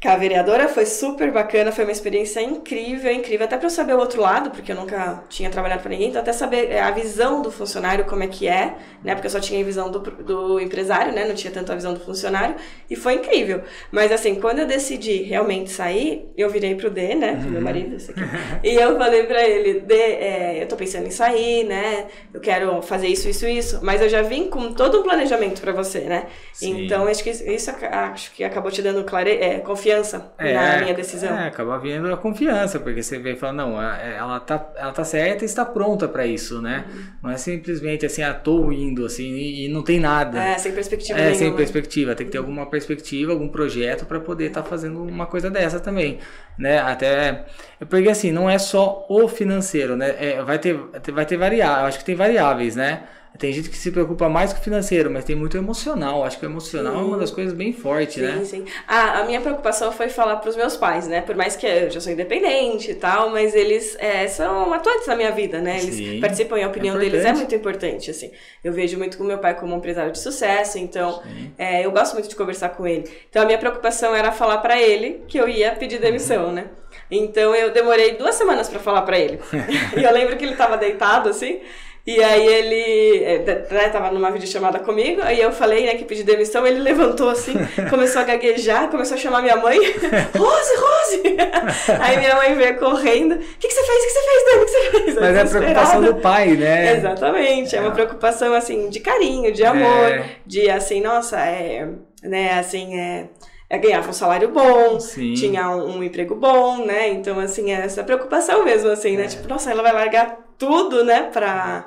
com a vereadora, foi super bacana, foi uma experiência incrível, incrível, até para eu saber o outro lado, porque eu nunca tinha trabalhado para ninguém, então até saber é, a visão do funcionário, como é que é, né, porque eu só tinha a visão do, do empresário, né, não tinha tanto a visão do funcionário, e foi incrível. Mas assim, quando eu decidi realmente sair, eu virei pro D, né, pro meu uhum. marido, esse aqui, <laughs> e eu falei para ele, D, é, eu tô pensando em sair, né, eu quero fazer isso, isso, isso, mas eu já vim com todo um planejamento para você, né, Sim. então acho que isso acho que acabou te dando clare, é, confiança confiança é, na minha decisão. É, acaba vindo a confiança, porque você vê e fala, não, ela tá, ela tá certa e está pronta para isso, né? Uhum. Não é simplesmente assim, ah, tô indo, assim, e, e não tem nada. É, sem perspectiva É, nenhuma. sem perspectiva. Tem que ter alguma perspectiva, algum projeto para poder estar tá fazendo uma coisa dessa também, né? Até, porque assim, não é só o financeiro, né? É, vai ter, vai ter variáveis, acho que tem variáveis, né? Tem gente que se preocupa mais com o financeiro, mas tem muito emocional. Acho que o emocional sim. é uma das coisas bem fortes, sim, né? Sim, sim. Ah, a minha preocupação foi falar para os meus pais, né? Por mais que eu já sou independente e tal, mas eles é, são atuantes na minha vida, né? Eles sim. participam e a opinião é deles é muito importante, assim. Eu vejo muito com meu pai como um empresário de sucesso, então é, eu gosto muito de conversar com ele. Então a minha preocupação era falar para ele que eu ia pedir demissão, né? Então eu demorei duas semanas para falar para ele. <laughs> e eu lembro que ele estava deitado assim. E aí ele é, né, tava numa videochamada comigo, aí eu falei, né, que pedi demissão, ele levantou assim, <laughs> começou a gaguejar, começou a chamar minha mãe, <laughs> Rose, Rose! <laughs> aí minha mãe veio correndo, o que, que você fez? O que você fez, Dani? O que você fez? Mas é a preocupação do pai, né? Exatamente, é uma é. preocupação, assim, de carinho, de amor, é. de, assim, nossa, é, né, assim, é é, ganhava um salário bom, Sim. tinha um, um, emprego bom, né? Então, assim, essa preocupação mesmo, assim, né? É. Tipo, nossa, ela vai largar tudo, né, pra,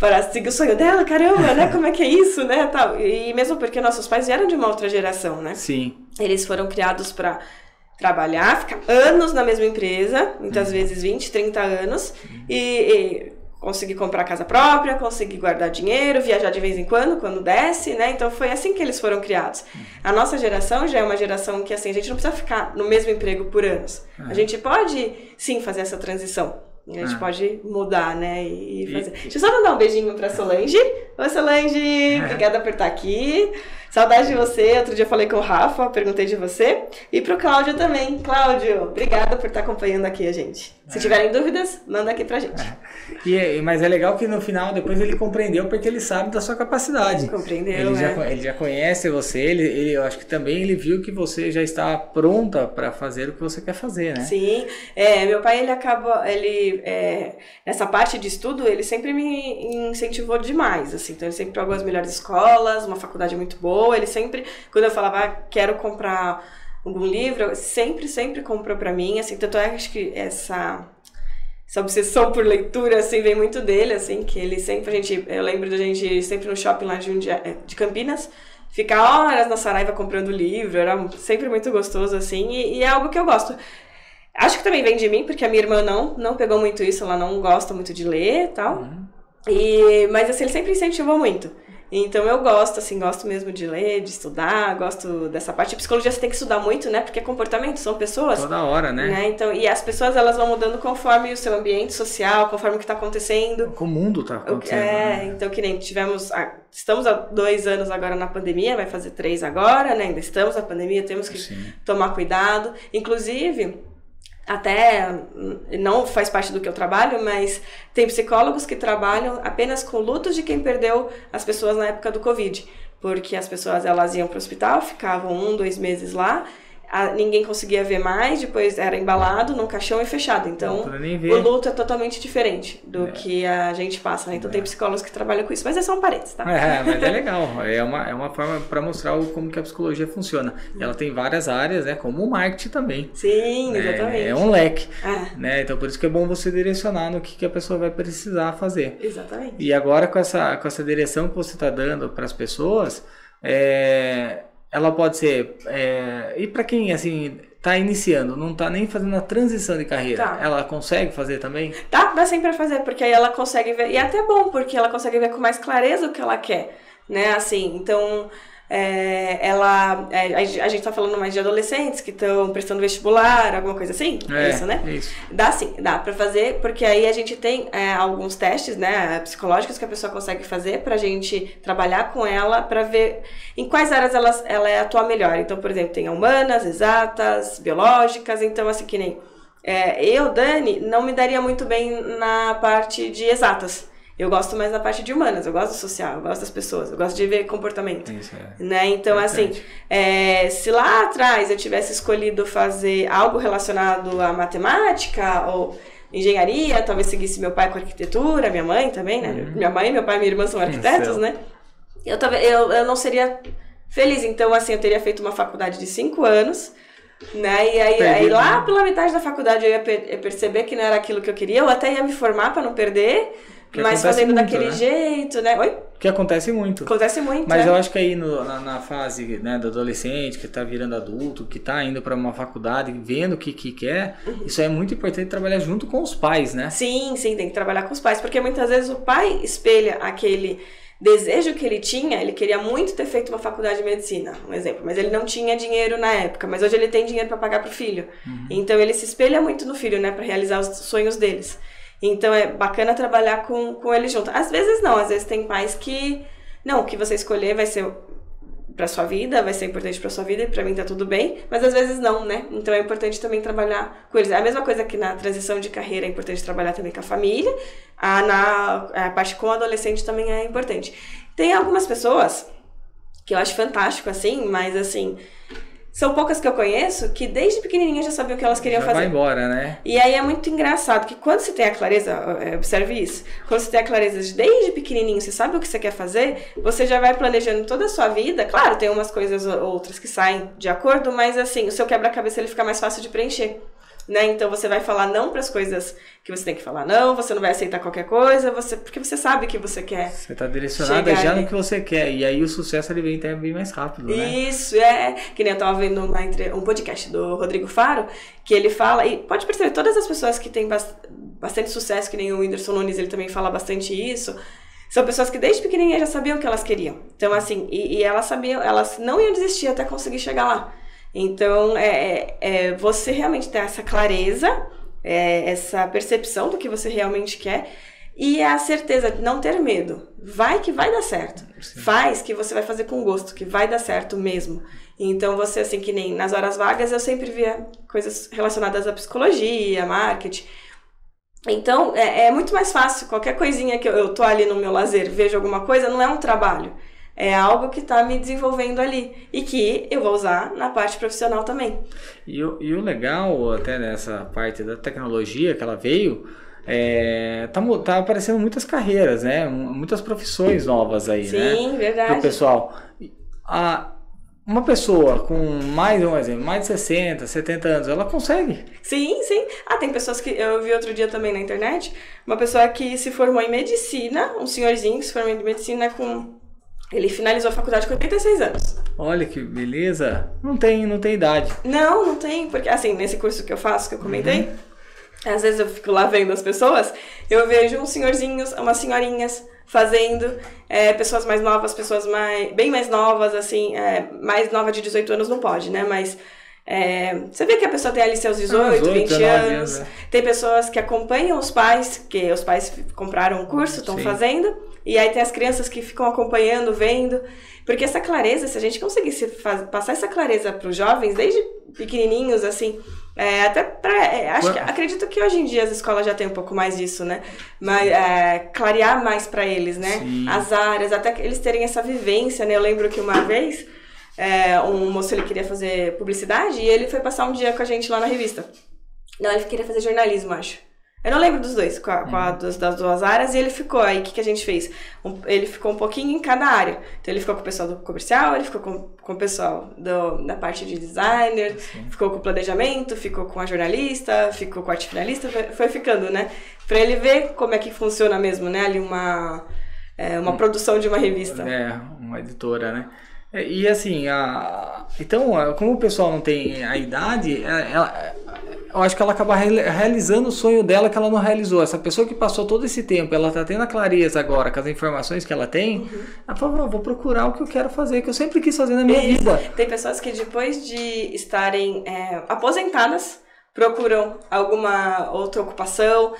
para seguir o sonho dela, caramba, né? Como é que é isso, né? Tal. E mesmo porque nossos pais vieram de uma outra geração, né? Sim. Eles foram criados para trabalhar, ficar anos na mesma empresa, muitas uhum. vezes 20, 30 anos, uhum. e, e, conseguir comprar casa própria, conseguir guardar dinheiro, viajar de vez em quando, quando desce, né? Então foi assim que eles foram criados. Uhum. A nossa geração já é uma geração que assim, a gente não precisa ficar no mesmo emprego por anos. A gente pode sim fazer essa transição. A gente ah. pode mudar, né? E fazer. E... Deixa eu só mandar um beijinho pra Solange. Oi, Solange! <laughs> Obrigada por estar aqui. Saudade de você. Outro dia eu falei com o Rafa, perguntei de você. E pro Cláudio também. Cláudio, obrigada por estar acompanhando aqui a gente. Se é. tiverem dúvidas, manda aqui pra gente. É. <laughs> E, é, mas é legal que no final, depois ele compreendeu, porque ele sabe da sua capacidade. Compreendeu, ele, já, né? ele já conhece você, ele, ele, eu acho que também ele viu que você já está pronta para fazer o que você quer fazer, né? Sim. É, meu pai, ele acaba, ele, é, nessa parte de estudo, ele sempre me incentivou demais, assim. Então, ele sempre pagou as melhores escolas, uma faculdade muito boa, boa. Ele sempre, quando eu falava, ah, quero comprar algum livro, sempre, sempre comprou para mim, assim, tanto é que essa essa obsessão por leitura, assim, vem muito dele, assim, que ele sempre, a gente, eu lembro da gente sempre no shopping lá de, é, de Campinas, ficar horas na Saraiva comprando livro, era sempre muito gostoso, assim, e, e, é algo que eu gosto. Acho que também vem de mim, porque a minha irmã não, não pegou muito isso, ela não gosta muito de ler e tal, uhum. e, mas, assim, ele sempre incentivou muito. Então eu gosto, assim, gosto mesmo de ler, de estudar, gosto dessa parte. A psicologia você tem que estudar muito, né? Porque é comportamento, são pessoas. Toda hora, né? né? Então, e as pessoas elas vão mudando conforme o seu ambiente social, conforme o que está acontecendo. O mundo está acontecendo. É, né? então que nem tivemos. Estamos há dois anos agora na pandemia, vai fazer três agora, né? Ainda estamos na pandemia, temos que Sim. tomar cuidado. Inclusive, até não faz parte do que eu trabalho, mas tem psicólogos que trabalham apenas com lutos de quem perdeu as pessoas na época do Covid. Porque as pessoas elas iam para o hospital, ficavam um, dois meses lá a, ninguém conseguia ver mais, depois era embalado num caixão e fechado. Então, o luto é totalmente diferente do é. que a gente passa, né? Então, é. tem psicólogos que trabalham com isso, mas é só um parênteses, tá? É, <laughs> mas é legal. É uma, é uma forma para mostrar como que a psicologia funciona. E ela tem várias áreas, né? Como o marketing também. Sim, exatamente. É um leque. É. Né? Então, por isso que é bom você direcionar no que, que a pessoa vai precisar fazer. Exatamente. E agora, com essa, com essa direção que você está dando para as pessoas, é, ela pode ser. É, e para quem assim tá iniciando, não tá nem fazendo a transição de carreira, tá. ela consegue fazer também? Tá, dá sempre pra fazer, porque aí ela consegue ver. E é até bom, porque ela consegue ver com mais clareza o que ela quer, né? Assim, então. É, ela. É, a gente tá falando mais de adolescentes que estão prestando vestibular, alguma coisa assim? É, isso, né? Isso. Dá sim, dá pra fazer, porque aí a gente tem é, alguns testes, né, psicológicos que a pessoa consegue fazer pra gente trabalhar com ela pra ver em quais áreas ela, ela é atuar melhor. Então, por exemplo, tem humanas, exatas, biológicas, então assim que nem. É, eu, Dani, não me daria muito bem na parte de exatas. Eu gosto mais da parte de humanas, eu gosto do social, eu gosto das pessoas, eu gosto de ver comportamento. Isso é. Né? Então, assim, é, se lá atrás eu tivesse escolhido fazer algo relacionado à matemática ou engenharia, talvez seguisse meu pai com arquitetura, minha mãe também, né? Uhum. Minha mãe, meu pai e minha irmã são arquitetos, né? Eu, eu, eu não seria feliz. Então, assim, eu teria feito uma faculdade de cinco anos, né? E aí, aí lá né? pela metade da faculdade eu ia per- perceber que não era aquilo que eu queria, eu até ia me formar para não perder, Que mas fazendo muito, daquele né? jeito, né? Oi? Que acontece muito. Acontece muito, Mas né? eu acho que aí no- na, na fase né, do adolescente, que tá virando adulto, que tá indo para uma faculdade, vendo o que, que quer, Uhum. isso é muito importante trabalhar junto com os pais, né? Sim, sim, tem que trabalhar com os pais, porque muitas vezes o pai espelha aquele desejo que ele tinha, ele queria muito ter feito uma faculdade de medicina, um exemplo, mas ele não tinha dinheiro na época, mas hoje ele tem dinheiro para pagar pro filho. Então ele se espelha muito no filho, né, para realizar os sonhos deles. Então é bacana trabalhar com, com ele junto. Às vezes não, às vezes tem pais que não, o que você escolher vai ser para sua vida, vai ser importante para sua vida e para mim tá tudo bem, mas às vezes não, né? Então é importante também trabalhar com eles. É a mesma coisa que na transição de carreira é importante trabalhar também com a família, a, na a parte com o adolescente também é importante. Tem algumas pessoas que eu acho fantástico assim, mas assim, são poucas que eu conheço que desde pequenininha já sabiam o que elas queriam Já fazer. vai embora, né? E aí é muito engraçado que quando você tem a clareza, é, observe isso, quando você tem a clareza de desde pequenininho, você sabe o que você quer fazer, você já vai planejando toda a sua vida. Claro, tem umas coisas ou- outras que saem de acordo, mas assim, o seu quebra-cabeça ele fica mais fácil de preencher. Né? Então você vai falar não para as coisas que você tem que falar não, você não vai aceitar qualquer coisa, você porque você sabe o que você quer. Você tá direcionada já ali. no que você quer. E aí o sucesso ele vem até bem mais rápido, né? Isso, é. Que nem eu tava vendo uma um podcast do Rodrigo Faro, que ele fala, e pode perceber, todas as pessoas que têm bas- bastante sucesso, que nem o Whindersson Nunes, ele também fala bastante isso, são pessoas que desde pequenininha já sabiam o que elas queriam. Então, assim, e, e elas sabiam, elas não iam desistir até conseguir chegar lá. Então, é, é, é você realmente ter essa clareza, é, essa percepção do que você realmente quer e a certeza de não ter medo. Vai que vai dar certo. Faz que você vai fazer com gosto, que vai dar certo mesmo. Então, você, assim, que nem nas horas vagas, eu sempre via coisas relacionadas à psicologia, marketing. Então, é, é muito mais fácil. Qualquer coisinha que eu, eu tô ali no meu lazer, vejo alguma coisa, não é um trabalho. É algo que tá me desenvolvendo ali. E que eu vou usar na parte profissional também. E, o- e o legal, até nessa parte da tecnologia que ela veio, é, tá, tá aparecendo muitas carreiras, né? Muitas profissões novas aí, né? Sim, Pro verdade. pessoal. A, uma pessoa com mais, um exemplo, mais de 60, 70 anos, ela consegue. Sim, sim. Ah, tem pessoas que eu vi outro dia também na internet, uma pessoa que se formou em medicina, um senhorzinho que se formou em medicina com ele finalizou a faculdade com 86 anos. Olha que beleza. Não tem, não tem idade. Não, não tem, porque assim, nesse curso que eu faço, que eu comentei, às vezes eu fico lá vendo as pessoas, eu vejo uns senhorzinhos, umas senhorinhas fazendo, é, pessoas mais novas, pessoas mais, bem mais novas, assim, é, mais nova de 18 anos não pode, né, mas é, você vê que a pessoa tem ali seus 18, 18, 20 19 anos, né? tem pessoas que acompanham os pais, que os pais compraram um curso, estão fazendo, e aí tem as crianças que ficam acompanhando, vendo, porque essa clareza, se a gente conseguisse passar essa clareza para os jovens, desde pequenininhos, assim, é, até pra, é, acho que, acredito que hoje em dia as escolas já têm um pouco mais disso, né? Mas é, clarear mais para eles, né? Sim. As áreas, até que eles terem essa vivência, né? Eu lembro que uma vez é, um moço ele queria fazer publicidade e ele foi passar um dia com a gente lá na revista. Não, ele queria fazer jornalismo, acho. Eu não lembro dos dois, com a, com a das, das duas áreas, e ele ficou. Aí o que, que a gente fez? Um- ele ficou um pouquinho em cada área. Então ele ficou com o pessoal do comercial, ele ficou com, com o pessoal do, da parte de designer, ficou com o planejamento, ficou com a jornalista, ficou com a arte finalista, foi, foi ficando, né? Pra ele ver como é que funciona mesmo, né? Ali uma, é, uma produção de uma revista. É, uma editora, né? É, E assim, a, então, como o pessoal não tem a idade, é, ela- eu acho que ela acaba realizando o sonho dela que ela não realizou. Essa pessoa que passou todo esse tempo, ela tá tendo a clareza agora com as informações que ela tem, uhum. ela fala, vou procurar o que eu quero fazer, que eu sempre quis fazer na minha Isso. vida. Tem pessoas que depois de estarem é, aposentadas, procuram alguma outra ocupação,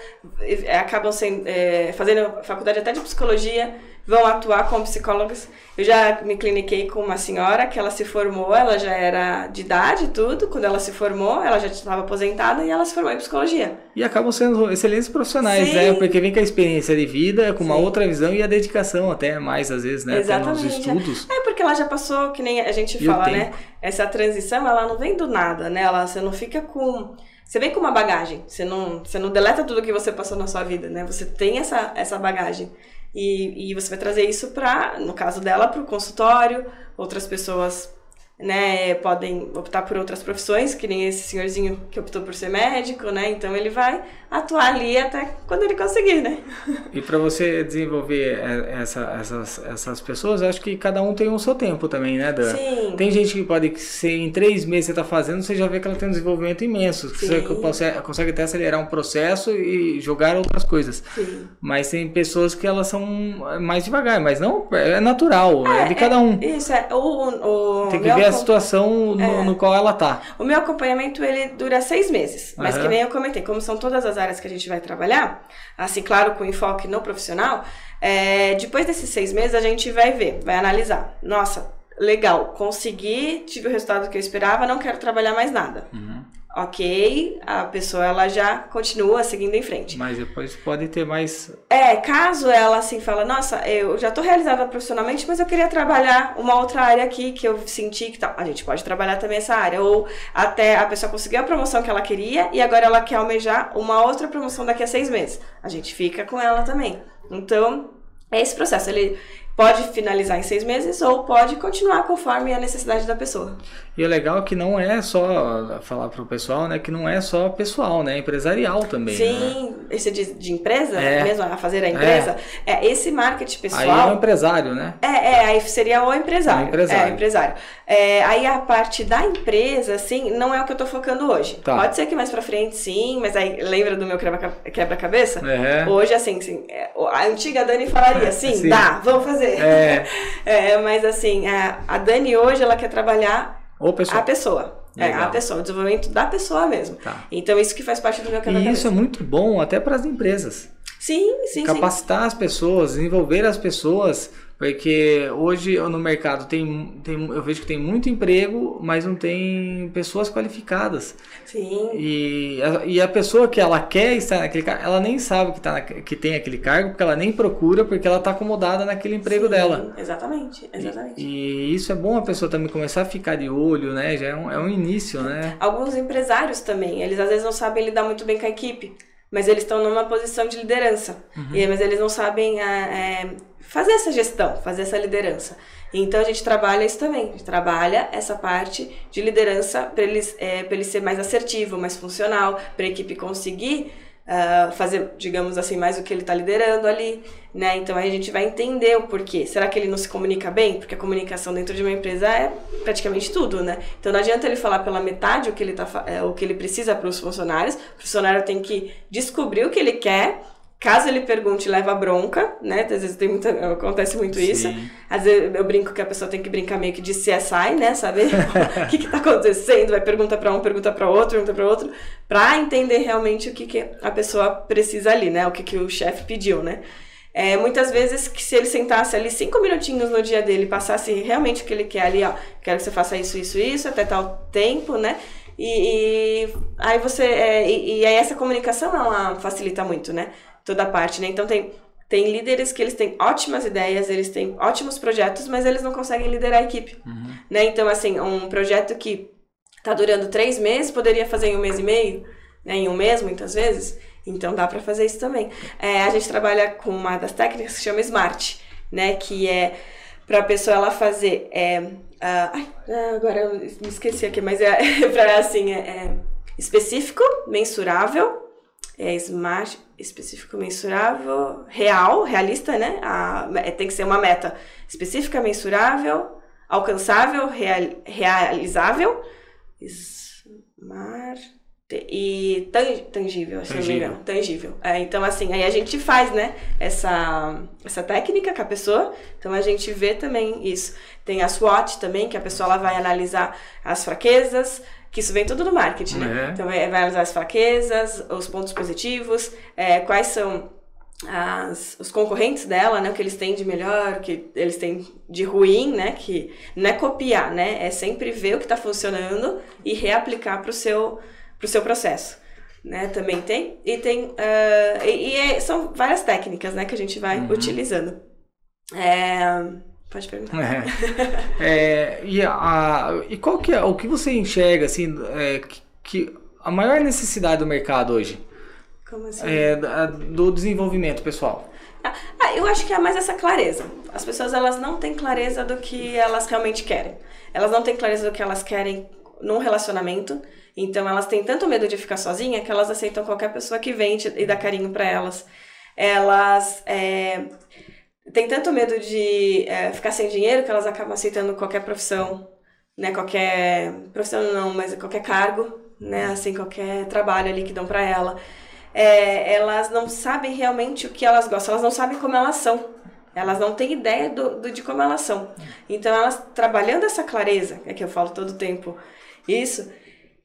acabam sendo, é, fazendo faculdade até de psicologia, vão atuar como psicólogas. Eu já me cliniquei com uma senhora que ela se formou, ela já era de idade e tudo, quando ela se formou, ela já estava aposentada e ela se formou em psicologia. E acabam sendo excelentes profissionais, Sim. né? Porque vem com a experiência de vida, com uma Sim. outra visão e a dedicação até mais às vezes, né? Exatamente. Nos estudos. É porque ela já passou, que nem a gente fala, né? Essa transição, ela não vem do nada, né? Ela, você não fica com... Você vem com uma bagagem, você não, você não deleta tudo que você passou na sua vida, né? Você tem essa, essa bagagem. E, e você vai trazer isso para, no caso dela, para o consultório, outras pessoas né, podem optar por outras profissões, que nem esse senhorzinho que optou por ser médico, né? Então ele vai atuar ali até quando ele conseguir, né? <laughs> E para você desenvolver essa, essas, essas pessoas, acho que cada um tem o seu tempo também, né, Dan? Sim. Tem gente que pode ser em três meses você está fazendo, você já vê que ela tem um desenvolvimento imenso. Sim. Você consegue, consegue até acelerar um processo e jogar outras coisas. Sim. Mas tem pessoas que elas são mais devagar, mas não, é natural, é, é de cada um. É, isso, é. O, o, tem que ver a situação no, é. no, qual ela tá. O meu acompanhamento, ele dura seis meses. Mas uhum. que nem eu comentei, como são todas as áreas que a gente vai trabalhar, assim, claro, com enfoque no profissional, é, depois desses seis meses a gente vai ver, vai analisar. Nossa, legal, consegui, tive o resultado que eu esperava, não quero trabalhar mais nada. Uhum ok, a pessoa ela já continua seguindo em frente. Mas depois pode ter mais. É, caso ela assim fala, nossa, eu já tô realizada profissionalmente, mas eu queria trabalhar uma outra área aqui que eu senti que tá. A gente pode trabalhar também essa área. Ou até a pessoa conseguiu a promoção que ela queria e agora ela quer almejar uma outra promoção daqui a seis meses. A gente fica com ela também. Então, é esse processo. Ele, pode finalizar em seis meses ou pode continuar conforme a necessidade da pessoa. E o legal é que não é só falar para o pessoal, né? Que não é só pessoal, né? Empresarial também. Sim, né? esse de, de empresa, é. mesmo a fazer a é. empresa, é. é. esse marketing pessoal. Aí é o empresário, né? É, é aí seria o empresário. É o empresário. É, empresário. É, aí a parte da empresa, assim, não é o que eu tô focando hoje. Tá. Pode ser que mais para frente, sim, mas aí lembra do meu quebra-cabeça? É. Hoje, assim, assim, a antiga Dani falaria, sim, sim. dá, vamos fazer. É. <laughs> é mas assim, a, a Dani hoje, ela quer trabalhar pessoa. a pessoa. É, a pessoa, o desenvolvimento da pessoa mesmo. Tá. Então, isso que faz parte do meu quebra E isso é muito bom até para as empresas. Sim, sim, Capacitar sim. as pessoas, desenvolver as pessoas porque hoje no mercado tem, tem, eu vejo que tem muito emprego, mas não tem pessoas qualificadas. Sim. E a, e a pessoa que ela quer estar naquele cargo, ela nem sabe que, tá na, que tem aquele cargo, porque ela nem procura, porque ela está acomodada naquele emprego Sim, dela. Exatamente, exatamente. E, e, isso é bom a pessoa também começar a ficar de olho, né? Já é um, é um início, né? Alguns empresários também, eles às vezes não sabem lidar muito bem com a equipe mas eles estão numa posição de liderança. Uhum. E, mas eles não sabem é, fazer essa gestão, fazer essa liderança. Então a gente trabalha isso também, a gente trabalha essa parte de liderança para eles, é, ele ser mais assertivo, mais funcional, para a equipe conseguir uh, fazer, digamos assim, mais o que ele está liderando ali, né? Então aí a gente vai entender o porquê. Será que ele não se comunica bem? Porque a comunicação dentro de uma empresa é praticamente tudo, né? Então não adianta ele falar pela metade o que ele, tá, é, o que ele precisa para os funcionários, o funcionário tem que descobrir o que ele quer Caso ele pergunte, leva bronca, né? Às vezes tem muita, acontece muito Sim. isso. Às vezes eu brinco que a pessoa tem que brincar meio que de CSI, né? Saber <laughs> o que, que tá acontecendo. Vai perguntar para um, pergunta para outro, pergunta para outro, para entender realmente o que, que a pessoa precisa ali, né? O que, que o chefe pediu, né? É, muitas vezes que se ele sentasse ali cinco minutinhos no dia dele, passasse realmente o que ele quer ali, ó, quero que você faça isso, isso, isso, até tal tempo, né? E, e aí você. É, e, e aí essa comunicação ela facilita muito, né? Toda a parte, né? Então tem tem líderes que eles têm ótimas ideias, eles têm ótimos projetos, mas eles não conseguem liderar a equipe, uhum. né? Então assim, um projeto que tá durando três meses poderia fazer em um mês e meio, né? Em um mês muitas vezes. Então dá para fazer isso também. É, a gente trabalha com uma das técnicas que chama Smart, né? Que é para a pessoa ela fazer é, uh, ai, agora eu me esqueci aqui, mas é, <laughs> é para assim é, é específico, mensurável, é smart, específico, mensurável, real, realista, né? A, tem que ser uma meta específica, mensurável, alcançável, real, realizável. Smart. e tangível, se não me engano. Tangível. É, então, assim, aí a gente faz, né, essa, essa técnica com a pessoa. Então, a gente vê também isso. Tem a SWOT também, que a pessoa ela vai analisar as fraquezas, que isso vem tudo do marketing, né? É. Então, vai, vai, analisar as fraquezas, os pontos positivos, é, quais são as, os concorrentes dela, né, o que eles têm de melhor, o que eles têm de ruim, né, que não é copiar, né, é sempre ver o que está funcionando e reaplicar para o seu para o seu processo. Né, também tem. E tem. Uh, e, e é, são várias técnicas né, que a gente vai uhum. utilizando. É, pode perguntar. É. é, e, a, e qual que é o que você enxerga assim, é, que, que, a maior necessidade do mercado hoje? Como assim? É, do desenvolvimento pessoal. Ah, eu acho que é mais essa clareza. As pessoas elas não têm clareza do que elas realmente querem. Elas não têm clareza do que elas querem num relacionamento então elas têm tanto medo de ficar sozinha que elas aceitam qualquer pessoa que vem e dá carinho para elas. Elas é, têm tanto medo de é, ficar sem dinheiro que elas acabam aceitando qualquer profissão, né? Qualquer profissão não, mas qualquer cargo, né? Assim, qualquer trabalho ali que dão para ela. É, elas não sabem realmente o que elas gostam, elas não sabem como elas são. Elas não têm ideia do, do, de como elas são. Então, elas trabalhando essa clareza, é que eu falo todo tempo isso,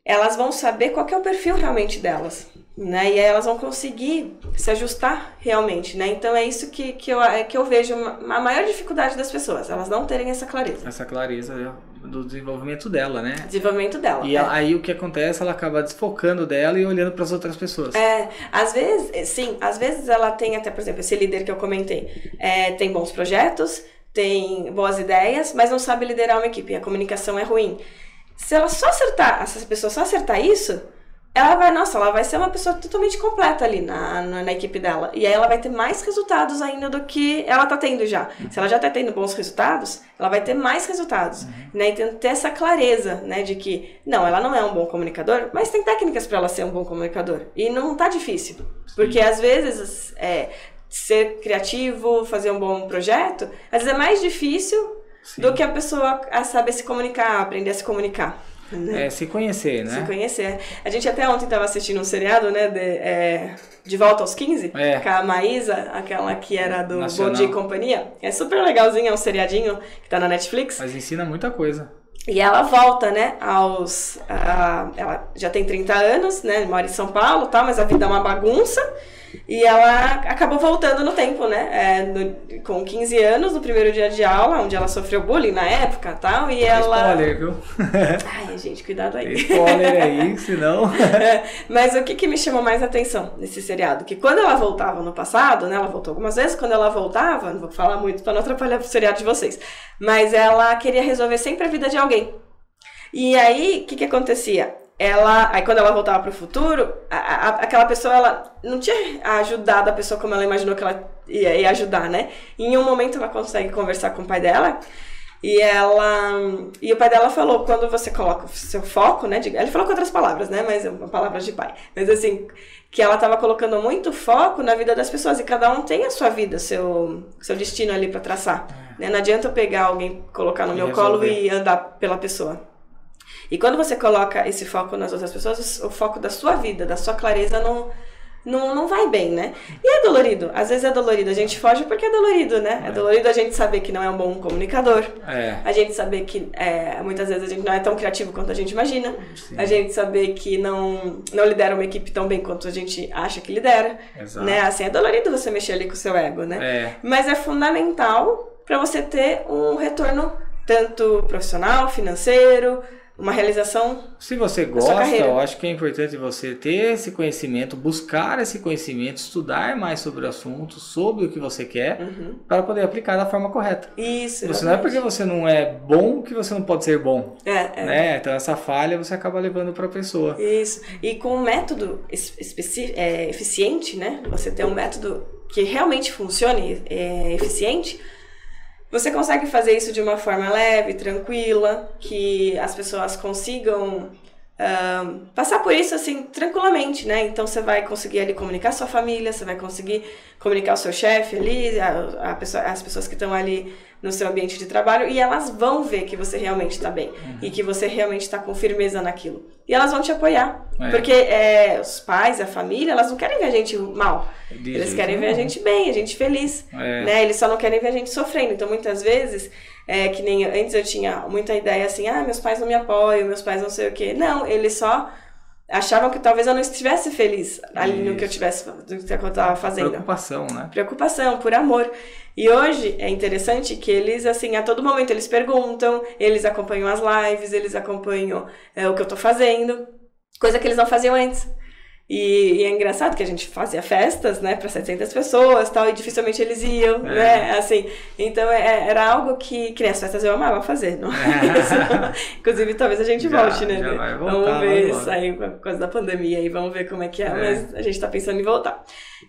elas vão saber qual é o perfil realmente delas, né? E aí elas vão conseguir se ajustar realmente, né? Então é isso que, que, eu, é que eu vejo a maior dificuldade das pessoas, elas não terem essa clareza. Essa clareza do desenvolvimento dela, né? Desenvolvimento dela. E é. aí o que acontece, ela acaba desfocando dela e olhando para as outras pessoas. É, às vezes, sim, às vezes ela tem até, por exemplo, esse líder que eu comentei, é, tem bons projetos, tem boas ideias, mas não sabe liderar uma equipe, a comunicação é ruim. Se ela só acertar, essa pessoa só acertar isso, ela vai, nossa, ela vai ser uma pessoa totalmente completa ali na, na, na, equipe dela. E aí ela vai ter mais resultados ainda do que ela tá tendo já. Se ela já tá tendo bons resultados, ela vai ter mais resultados. Uhum. Né? E ter essa clareza, né, de que, não, ela não é um bom comunicador, mas tem técnicas para ela ser um bom comunicador. E não tá difícil. Sim. Porque às vezes, é, ser criativo, fazer um bom projeto, às vezes é mais difícil Sim. do que a pessoa a saber se comunicar, aprender a se comunicar. Né? É, se conhecer, né? Se conhecer. A gente até ontem estava assistindo um seriado, né? De, é, de Volta aos 15, é. com a Maísa, aquela que era do Nacional. Bom Dia e Companhia. É super legalzinho, é um seriadinho que tá na Netflix. Mas ensina muita coisa. E ela volta, né, aos... A, ela já tem 30 anos, né, mora em São Paulo, tá, mas a vida é uma bagunça. E ela acabou voltando no tempo, né? É, no, com 15 anos, no primeiro dia de aula, onde ela sofreu bullying na época e tal. E ela. Spoiler, viu? <laughs> Ai, gente, cuidado aí. Spoiler aí, <laughs> senão. <laughs> Mas o que, que me chamou mais atenção nesse seriado? Que quando ela voltava no passado, né? Ela voltou algumas vezes, quando ela voltava, não vou falar muito para não atrapalhar o seriado de vocês, mas ela queria resolver sempre a vida de alguém. E aí, o que, que acontecia? Ela aí quando ela voltava para o futuro a, a, aquela pessoa ela não tinha ajudado a pessoa como ela imaginou que ela ia, ia, ajudar né e em um momento ela consegue conversar com o pai dela e ela e o pai dela falou quando você coloca o seu foco né de, ele falou com outras palavras né mas palavras de pai mas assim que ela estava colocando muito foco na vida das pessoas e cada um tem a sua vida seu seu destino ali para traçar é. né? não adianta eu pegar alguém colocar no e meu resolver. colo e andar pela pessoa e quando você coloca esse foco nas outras pessoas, o foco da sua vida, da sua clareza não, não, não vai bem, né? E é dolorido. Às vezes é dolorido. A gente foge porque é dolorido, né? É, é dolorido a gente saber que não é um bom comunicador. É. A gente saber que é, muitas vezes a gente não é tão criativo quanto a gente imagina. Sim. A gente saber que não, não lidera uma equipe tão bem quanto a gente acha que lidera. Exato. Né? Assim, é dolorido você mexer ali com o seu ego, né? É. Mas é fundamental para você ter um retorno tanto profissional, financeiro, uma realização. Se você gosta, eu acho que é importante você ter esse conhecimento, buscar esse conhecimento, estudar mais sobre o assunto, sobre o que você quer, uhum. para poder aplicar da forma correta. Isso. Você não é porque você não é bom que você não pode ser bom. É, é. Né? Então essa falha você acaba levando para a pessoa. Isso. E com um método é, eficiente, né? Você ter um método que realmente funcione, é, eficiente você consegue fazer isso de uma forma leve, tranquila, que as pessoas consigam passar por isso assim tranquilamente, né? Então você vai conseguir ali comunicar sua família, você vai conseguir comunicar o seu chefe ali, a, a pessoa, as pessoas que estão ali no seu ambiente de trabalho e elas vão ver que você realmente está bem uhum. e que você realmente está com firmeza naquilo. E elas vão te apoiar. É. Porque é, os pais, a família, elas não querem ver a gente mal. De Eles querem ver a gente bem, a gente feliz. É. Né? Eles só não querem ver a gente sofrendo. Então, muitas vezes, é, que nem antes eu tinha muita ideia assim, ah, meus pais não me apoiam, meus pais não sei o quê. Não, eles só achavam que talvez eu não estivesse feliz ali Isso. no que eu tivesse do que eu estava fazendo. Preocupação, né? Preocupação, por amor. E hoje é interessante que eles, assim, a todo momento eles perguntam, eles acompanham as lives, eles acompanham é, o que eu estou fazendo, coisa que eles não faziam antes. E, e, é engraçado que a gente fazia festas, né, para 700 pessoas tal, e dificilmente eles iam, é. né, assim. Então é, era algo que, que as festas eu amava fazer, não é. <laughs> Inclusive, talvez a gente já, volte, né? Voltar, vamos ver, sair com a coisa da pandemia e vamos ver como é que é, é, mas a gente tá pensando em voltar.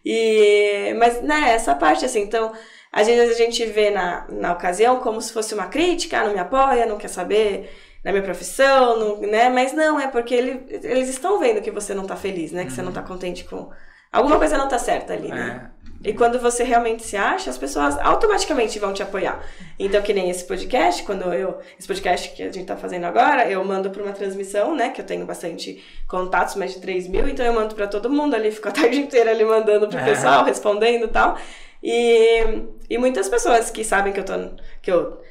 E, mas, né, essa parte, assim, então, às vezes a gente vê na, na ocasião como se fosse uma crítica, ah, não me apoia, não quer saber na minha profissão, não, né? Mas não, é porque ele, eles estão vendo que você não tá feliz, né? Que uhum. você não tá contente com. Alguma coisa não tá certa ali, né? É. E quando você realmente se acha, as pessoas automaticamente vão te apoiar. Então, que nem esse podcast, quando eu. Esse podcast que a gente tá fazendo agora, eu mando para uma transmissão, né? Que eu tenho bastante contatos, mais de 3 mil, então eu mando para todo mundo ali, fico a tarde <laughs> inteira ali mandando pro é. pessoal, respondendo e tal. E, e muitas pessoas que sabem que eu tô. Que eu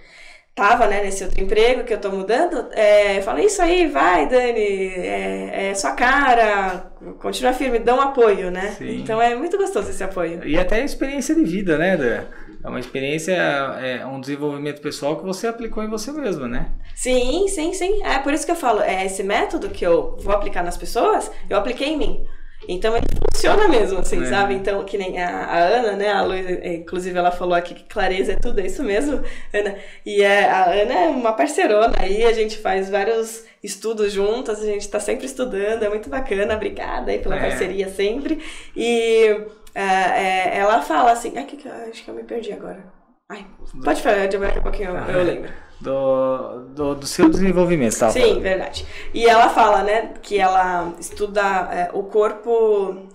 tava, né, nesse outro emprego que eu tô mudando, é, fala, isso aí, vai, Dani, é, é sua cara, continua firme, dá um apoio, né? Sim. Então é muito gostoso esse apoio. E até a experiência de vida, né, Dani? É uma experiência, é um desenvolvimento pessoal que você aplicou em você mesma, né? Sim, sim, sim. É por isso que eu falo, é esse método que eu vou aplicar nas pessoas, eu apliquei em mim. Então ele funciona mesmo, assim, é. sabe? Então, que nem a, a, Ana, né? A Luísa, inclusive, ela falou aqui que clareza é tudo, é isso mesmo, Ana. E é, a Ana é uma parcerona aí, a gente faz vários estudos juntas, a gente tá sempre estudando, é muito bacana, obrigada aí pela é. parceria sempre. E é, é ela fala assim, ai, que, acho que eu me perdi agora. Ai, pode falar, daqui a pouquinho eu, eu lembro do, do, do, seu desenvolvimento, tá? Sim, verdade. E ela fala, né, que ela estuda é, o corpo,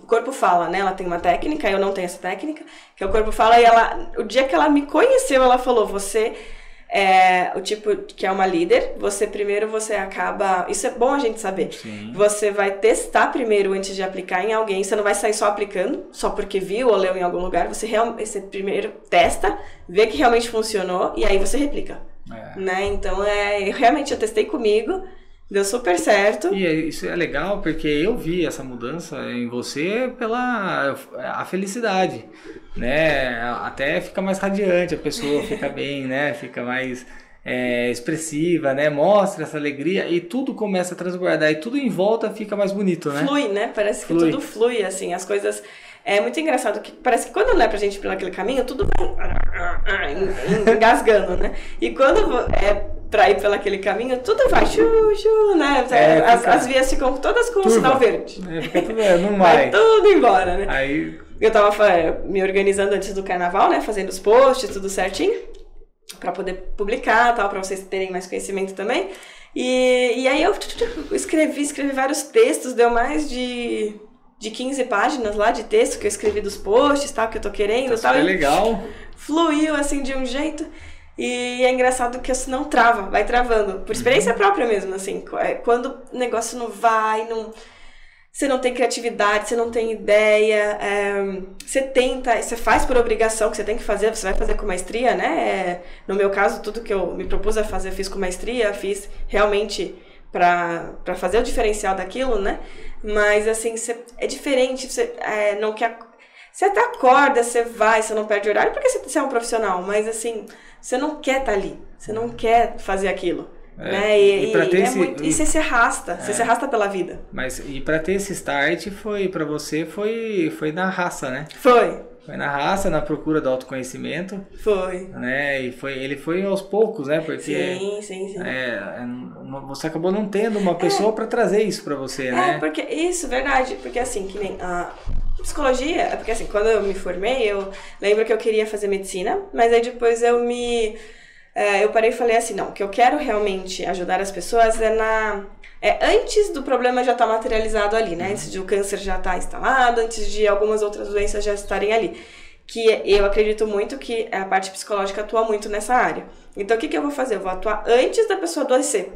o corpo fala, né? Ela tem uma técnica, eu não tenho essa técnica, que o corpo fala e ela, o dia que ela me conheceu, ela falou, você é o tipo que é uma líder, você primeiro você acaba, isso é bom a gente saber. Sim. Você vai testar primeiro antes de aplicar em alguém, você não vai sair só aplicando, só porque viu ou leu em algum lugar, você realmente você primeiro testa, vê que realmente funcionou e aí você replica. É. Né? Então, é, realmente eu testei comigo, deu super certo. E é, isso é legal porque eu vi essa mudança em você pela a felicidade, né? Até fica mais radiante, a pessoa <laughs> fica bem, né? Fica mais é, expressiva, né? Mostra essa alegria e tudo começa a transbordar e tudo em volta fica mais bonito, né? Flui, né? Parece que flui. tudo flui, assim, as coisas é muito engraçado que parece que quando não é pra gente ir pelo caminho, tudo vai engasgando, né? E quando é pra ir pelo aquele caminho, tudo vai chu, chu, né? É, as, as, vias ficam todas com o sinal verde. É, fica tudo, é, não <laughs> vai. vai tudo embora, né? Aí... Eu tava me organizando antes do carnaval, né? Fazendo os posts, tudo certinho. Pra poder publicar tal, pra vocês terem mais conhecimento também. E, e aí eu escrevi, escrevi vários textos, deu mais de de 15 páginas lá de texto que eu escrevi dos posts, tal, que eu tô querendo, tá tal. É legal. Fluiu assim de um jeito. E é engraçado que isso não trava, vai travando. Por experiência uhum. própria mesmo, assim. É, quando o negócio não vai, não você não tem criatividade, você não tem ideia, é, você tenta, você faz por obrigação que você tem que fazer, você vai fazer com maestria, né? É, no meu caso, tudo que eu me propus a fazer, eu fiz com maestria, fiz realmente para fazer o diferencial daquilo, né? Mas, assim, cê, é diferente, você é, não quer... Você até acorda, você vai, você não perde horário, porque você é um profissional, mas, assim, você não quer estar tá ali, você não quer fazer aquilo. É, né? E, e, e, esse, é muito, e, você se arrasta, é, você se arrasta pela vida. Mas e para ter esse start foi para você foi foi na raça, né? Foi. Foi na raça, na procura do autoconhecimento. Foi. Né? E foi, ele foi aos poucos, né? Porque sim, sim, sim. É, é você acabou não tendo uma pessoa é. para trazer isso para você, é, né? É, porque isso, verdade. Porque assim, que nem a psicologia, é porque assim, quando eu me formei, eu lembro que eu queria fazer medicina, mas aí depois eu me eu parei e falei assim, não, o que eu quero realmente ajudar as pessoas é na é antes do problema já estar tá materializado ali, né? Antes de o câncer já estar tá instalado, antes de algumas outras doenças já estarem ali. Que eu acredito muito que a parte psicológica atua muito nessa área. Então, o que, que eu vou fazer? Eu vou atuar antes da pessoa adoecer.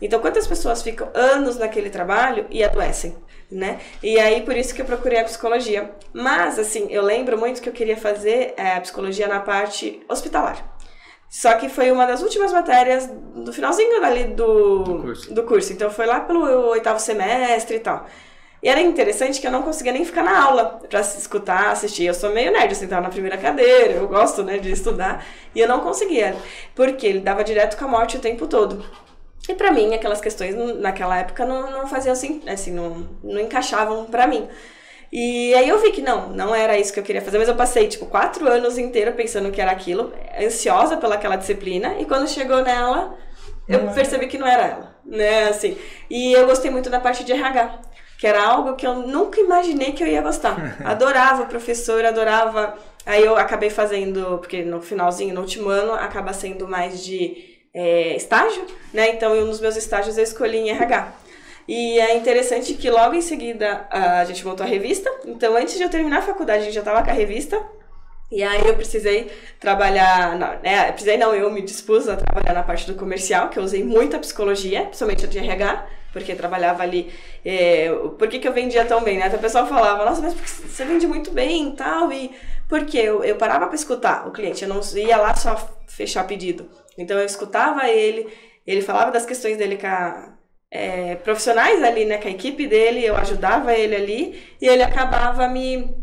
Então, quantas pessoas ficam anos naquele trabalho e adoecem? Né? E aí, por isso que eu procurei a psicologia. Mas, assim, eu lembro muito que eu queria fazer é, a psicologia na parte hospitalar. Só que foi uma das últimas matérias do finalzinho ali do, do, curso. do curso. Então foi lá pelo oitavo semestre e tal. E era interessante que eu não conseguia nem ficar na aula para escutar, assistir. Eu sou meio nerd, eu sentava na primeira cadeira, eu gosto, né, de estudar. E eu não conseguia, porque ele dava direto com a morte o tempo todo. E para mim, aquelas questões naquela época não, não faziam assim, assim, não, não encaixavam para mim. E aí eu vi que não, não era isso que eu queria fazer, mas eu passei, tipo, quatro anos inteiros pensando que era aquilo, ansiosa pelaquela disciplina, e quando chegou nela, eu é. percebi que não era ela, né, assim. E eu gostei muito da parte de RH, que era algo que eu nunca imaginei que eu ia gostar. <laughs> Adorava o professor, adorava... Aí eu acabei fazendo, porque no finalzinho, no último ano, acaba sendo mais de é, estágio, né, então eu, nos meus estágios eu escolhi em RH. E é interessante que logo em seguida a gente montou a revista. Então, antes de eu terminar a faculdade, a gente já estava com a revista. E aí eu precisei trabalhar, na, né, precisei não, eu me dispus a trabalhar na parte do comercial, que eu usei muita psicologia, principalmente a de RH, porque trabalhava ali, é, por que, que eu vendia tão bem, né? Então o pessoal falava, nossa, mas você vende muito bem e tal, e porque eu, eu parava para escutar o cliente, eu não ia lá só fechar pedido. Então eu escutava ele, ele falava das questões dele com a, é, profissionais ali, né, com a equipe dele, eu ajudava ele ali, e ele acabava me.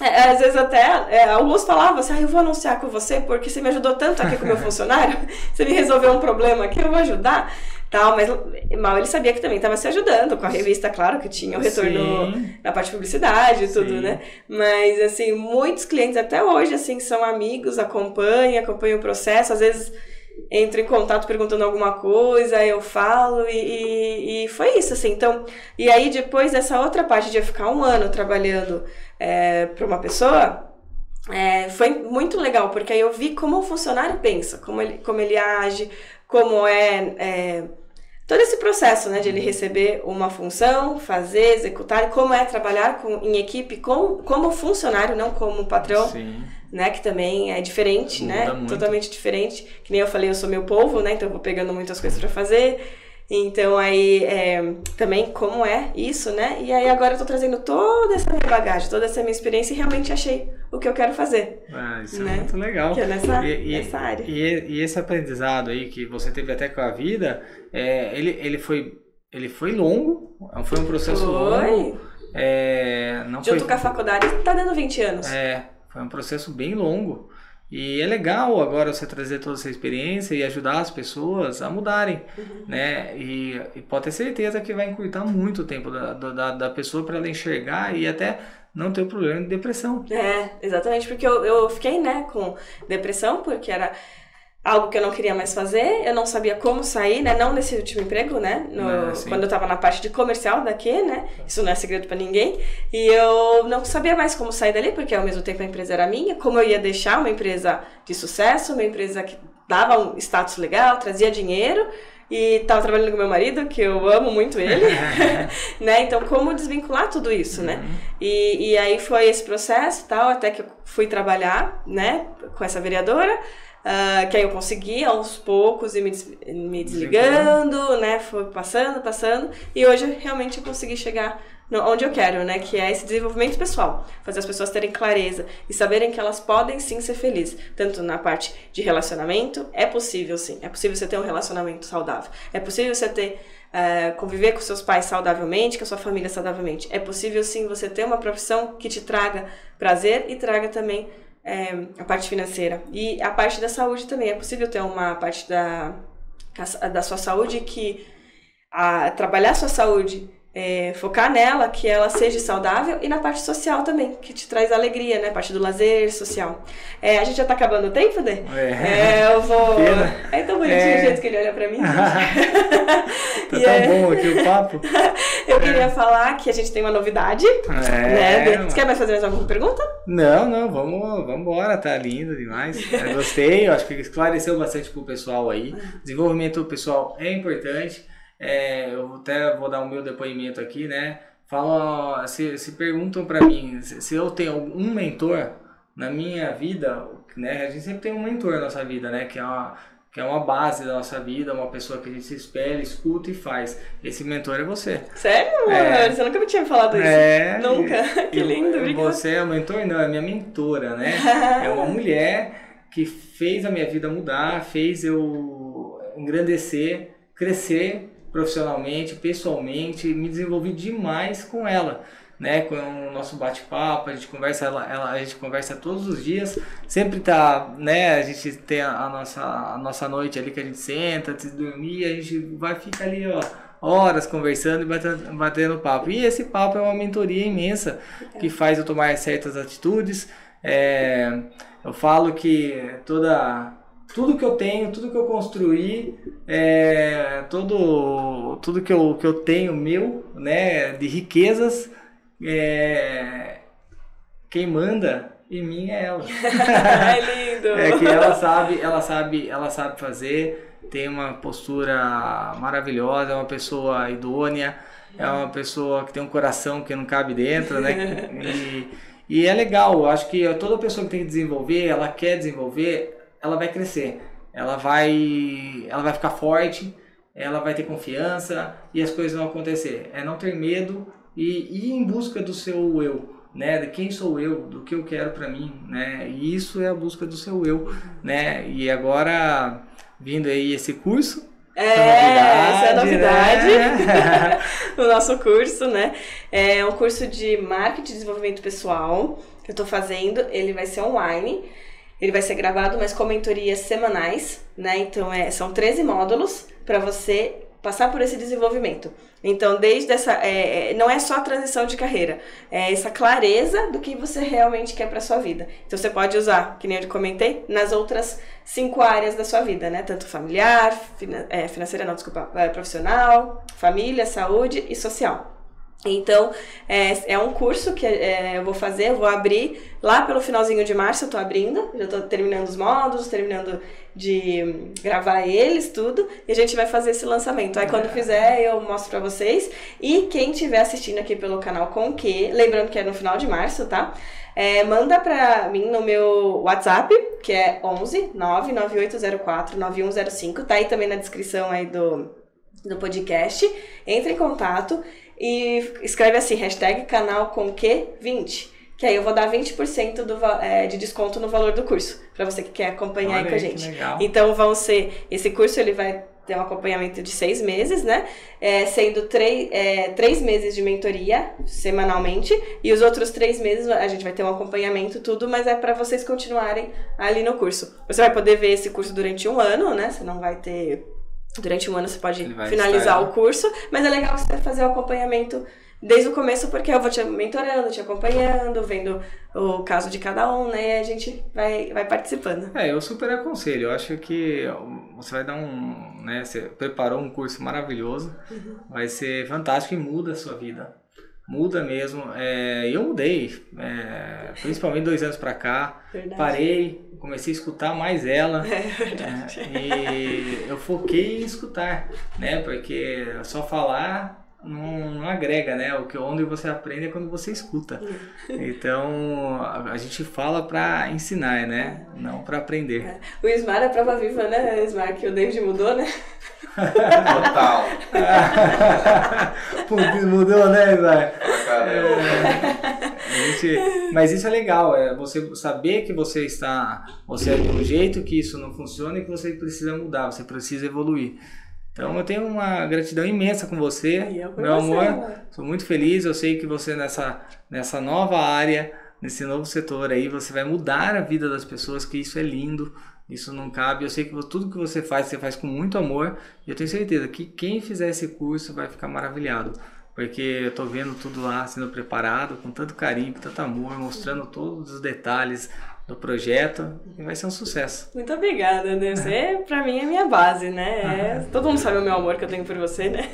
É, às vezes até é, alguns falavam assim, ah, eu vou anunciar com você porque você me ajudou tanto aqui com o meu <laughs> funcionário, você me resolveu um problema aqui, eu vou ajudar. Tal, mas mal ele sabia que também estava se ajudando com a revista, claro que tinha o retorno Sim. na parte de publicidade e tudo, Sim. né? Mas assim, muitos clientes até hoje assim são amigos, acompanham, acompanham o processo, às vezes entro em contato perguntando alguma coisa, eu falo e, e, foi isso, assim. Então, e aí depois dessa outra parte de eu ficar um ano trabalhando é, para uma pessoa, é, foi muito legal, porque aí eu vi como o funcionário pensa, como ele, como ele age, como é, é todo esse processo, né, de ele receber uma função, fazer, executar, como é trabalhar com, em equipe com, como funcionário, não como patrão. Sim né? Que também é diferente, Muda né? Muito. Totalmente diferente. Que nem eu falei, eu sou meu povo, né? Então eu vou pegando muitas coisas para fazer. Então aí é, também como é isso, né? E aí agora eu tô trazendo toda essa minha bagagem, toda essa minha experiência e realmente achei o que eu quero fazer. Ah, isso é né? é muito legal. Que é nessa, e, nessa área. E, e, esse aprendizado aí que você teve até com a vida, é, ele, ele foi ele foi longo, foi um processo foi. longo. É, não Junto foi... com a faculdade, tá dando 20 anos. É, foi um processo bem longo. E é legal agora você trazer toda essa experiência e ajudar as pessoas a mudarem, uhum. né? E, e, pode ter certeza que vai encurtar muito o tempo da, da, da pessoa para ela enxergar e até não ter o problema de depressão. É, exatamente, porque eu, eu fiquei, né, com depressão, porque era algo que eu não queria mais fazer, eu não sabia como sair, né? Não nesse último emprego, né? No, é, quando eu tava na parte de comercial daqui, né? Isso não é segredo para ninguém. E eu não sabia mais como sair dali, porque ao mesmo tempo a empresa era minha, como eu ia deixar uma empresa de sucesso, uma empresa que dava um status legal, trazia dinheiro, e tava trabalhando com meu marido, que eu amo muito ele, <laughs> <laughs> né? Então, como desvincular tudo isso, né? Uhum. E, e aí foi esse processo e tal, até que eu fui trabalhar, né, com essa vereadora. Uh, que aí eu consegui aos poucos e me, des me desligando, né? Foi passando, passando. E hoje realmente eu consegui chegar no, onde eu quero, né? Que é esse desenvolvimento pessoal. Fazer as pessoas terem clareza e saberem que elas podem sim ser felizes. Tanto na parte de relacionamento, é possível sim. É possível você ter um relacionamento saudável. É possível você ter. Uh, conviver com seus pais saudavelmente, com a sua família saudavelmente. É possível sim você ter uma profissão que te traga prazer e traga também é, a parte financeira. E a parte da saúde também. É possível ter uma parte da, da sua saúde que a, trabalhar a sua saúde é, focar nela, que ela seja saudável, e na parte social também, que te traz alegria, né? Parte do lazer social. É, a gente já tá acabando o tempo, né? É, é eu vou. <laughs> Pena. É tão bonitinho é. o jeito que ele olha pra mim. <laughs> <laughs> tá tão é... bom aqui o papo. Eu queria falar que a gente tem uma novidade. É, né? Você quer mais fazer mais alguma pergunta? Não, não, vamos, vamos embora, tá lindo demais. Eu gostei, eu acho que esclareceu bastante pro pessoal aí. Desenvolvimento pessoal é importante. É, eu até vou dar o meu depoimento aqui, né? Falam, se, se perguntam para mim se, eu tenho um mentor na minha vida, né? A gente sempre tem um mentor na nossa vida, né? Que é uma que é uma base da nossa vida, uma pessoa que a gente se espelha, escuta e faz. Esse mentor é você. Sério? É. Você nunca me tinha falado isso. É. Nunca. <laughs> que lindo, obrigada. Você é o mentor? Não, é minha mentora, né? <laughs> é uma mulher que fez a minha vida mudar, fez eu engrandecer, crescer profissionalmente, pessoalmente, me desenvolvi demais com ela né, com o nosso bate-papo, a gente conversa, ela, ela, a gente conversa todos os dias, sempre tá, né, a gente tem a, a, nossa, a nossa noite ali que a gente senta antes de dormir, a gente vai ficar ali, ó, horas conversando e batendo, batendo papo. E esse papo é uma mentoria imensa que faz eu tomar certas atitudes. É, eu falo que toda tudo que eu tenho, tudo que eu construí, é, todo, tudo que eu, que eu tenho meu, né, de riquezas, é, quem manda em mim é ela. <laughs> é lindo. É que ela sabe, ela sabe, ela sabe fazer, tem uma postura maravilhosa, é uma pessoa idônea, é uma pessoa que tem um coração que não cabe dentro, né? <laughs> E, e é legal, acho que toda pessoa que tem que desenvolver, ela quer desenvolver, ela vai crescer. Ela vai, ela vai ficar forte, ela vai ter confiança e as coisas vão acontecer. É não ter medo e ir em busca do seu eu, né? De quem sou eu, do que eu quero para mim, né? E isso é a busca do seu eu, né? E agora vindo aí esse curso, é, essa é a novidade. Né? <laughs> o nosso curso, né? É um curso de marketing e desenvolvimento pessoal que eu tô fazendo. Ele vai ser online. Ele vai ser gravado, mas com mentorias semanais, né? Então, é, são 13 módulos para você passar por esse desenvolvimento. Então, desde essa. É, é, não é só a transição de carreira, é essa clareza do que você realmente quer para sua vida. Então, você pode usar, que nem eu comentei, nas outras cinco áreas da sua vida, né? Tanto familiar, é, financeira, não, desculpa, é, profissional, família, saúde e social. Então, é, é um curso que é, eu vou fazer, eu vou abrir lá pelo finalzinho de março, eu tô abrindo, já tô terminando os módulos, terminando de gravar eles, tudo, e a gente vai fazer esse lançamento. Aí quando fizer, eu mostro pra vocês. E quem estiver assistindo aqui pelo canal com que, lembrando que é no final de março, tá? É, manda pra mim no meu WhatsApp, que é 11 99804 9105, tá aí também na descrição aí do, do podcast. Entre em contato e escreve assim, hashtag canal com que 20. Que aí eu vou dar 20% do, é, de desconto no valor do curso, para você que quer acompanhar Olha aí com a gente. Então vão ser. Esse curso ele vai ter um acompanhamento de seis meses, né? É, sendo três, é, três meses de mentoria semanalmente, e os outros três meses a gente vai ter um acompanhamento, tudo, mas é para vocês continuarem ali no curso. Você vai poder ver esse curso durante um ano, né? Você não vai ter Durante um ano você pode finalizar o curso, mas é legal você fazer o acompanhamento desde o começo, porque eu vou te mentorando, te acompanhando, vendo o caso de cada um, né? E a gente vai, vai participando. É, eu super aconselho. Eu acho que você vai dar um. Né, você preparou um curso maravilhoso, uhum. vai ser fantástico e muda a sua vida. Muda mesmo. É, eu mudei, é, principalmente dois anos pra cá. Verdade. Parei, comecei a escutar mais ela. <laughs> É, é, e eu foquei em escutar, né? Porque só falar não, não, agrega, né? O que onde você aprende é quando você escuta. Então a, a gente fala para ensinar, né? Não para aprender. É. O Ismar é prova viva, né? Ismar que o David mudou, né? Total. <laughs> Putz, mudou, né, Ismar? É, gente, mas isso é legal, é você saber que você está, você é de um jeito que isso não funciona e que você precisa mudar, você precisa evoluir. Então eu tenho uma gratidão imensa com você, meu amor. Sou muito feliz. Eu sei que você nessa, nessa nova área, nesse novo setor aí, você vai mudar a vida das pessoas, que isso é lindo. Isso não cabe. Eu sei que tudo que você faz, você faz com muito amor. E eu tenho certeza que quem fizer esse curso vai ficar maravilhado. Porque eu estou vendo tudo lá sendo preparado com tanto carinho, com tanto amor, mostrando todos os detalhes, do projeto e vai ser um sucesso. Muito obrigada, né? Você, pra mim, é minha base, né? É, todo mundo sabe o meu amor que eu tenho por você, né?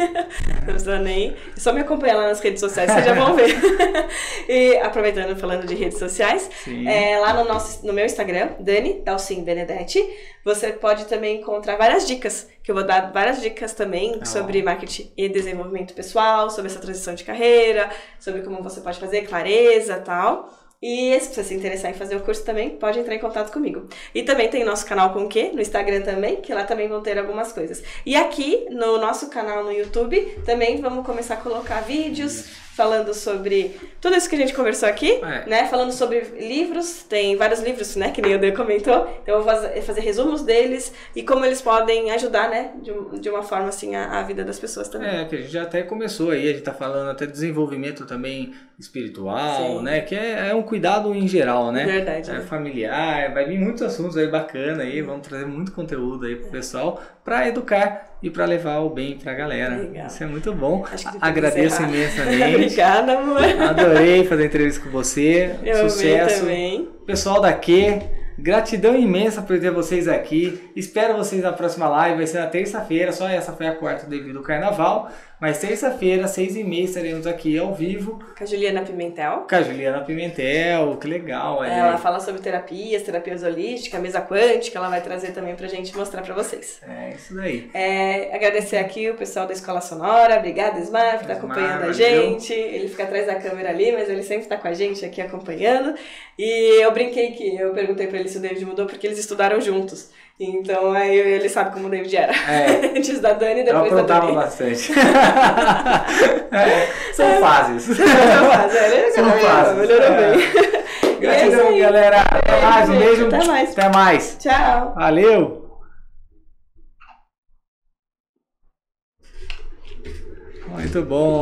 Não precisa nem. É só me acompanhar lá nas redes sociais, vocês já vão ver. <laughs> e aproveitando, falando de redes sociais, é, lá no, nosso, no meu Instagram, Dani Dalcin Benedetti, você pode também encontrar várias dicas, que eu vou dar várias dicas também oh. sobre marketing e desenvolvimento pessoal, sobre essa transição de carreira, sobre como você pode fazer clareza e tal. E se você se interessar em fazer o curso também, pode entrar em contato comigo. E também tem nosso canal com o quê? No Instagram também, que lá também vão ter algumas coisas. E aqui no nosso canal no YouTube também vamos começar a colocar vídeos falando sobre tudo isso que a gente conversou aqui, é. né? Falando sobre livros, tem vários livros, né? Que nem o Dan comentou. Então eu vou fazer, resumos deles e como eles podem ajudar, né? De, de uma forma assim a, a, vida das pessoas também. É, que a gente já até começou aí, a gente tá falando até desenvolvimento também espiritual, Sim. né? Que é, é, um cuidado em geral, né? Verdade. É né? familiar, vai vir muitos assuntos aí bacana aí, vamos trazer muito conteúdo aí pro pessoal para educar e para levar o bem para a galera. Legal. Isso é muito bom. Agradeço imensamente. <laughs> Obrigada, amor. Adorei fazer entrevista com você. Eu Sucesso. também. Pessoal daqui, gratidão imensa por ter vocês aqui. Espero vocês na próxima live. Vai ser na terça-feira. Só essa foi a quarta devido ao carnaval. Mas terça-feira, seis e meia, estaremos aqui ao vivo. Com a Juliana Pimentel. Com a Juliana Pimentel, que legal. É, ela fala sobre terapias, terapias holísticas, mesa quântica, ela vai trazer também pra gente mostrar pra vocês. É, isso daí. É, agradecer aqui o pessoal da Escola Sonora, obrigada Ismar, por estar acompanhando a gente. Ele fica atrás da câmera ali, mas ele sempre está com a gente aqui acompanhando. E eu brinquei que, eu perguntei pra ele se o David mudou, porque eles estudaram juntos. Então aí ele sabe como o David era. É. <laughs> Antes da Dani e depois eu da Dani. bastante. <laughs> é. São fases. São fases, é. São fases. Melhorou é. bem. Gratidão, é galera. Até mais. Um beijo. Até mais. Até mais. Tchau. Valeu. Muito bom.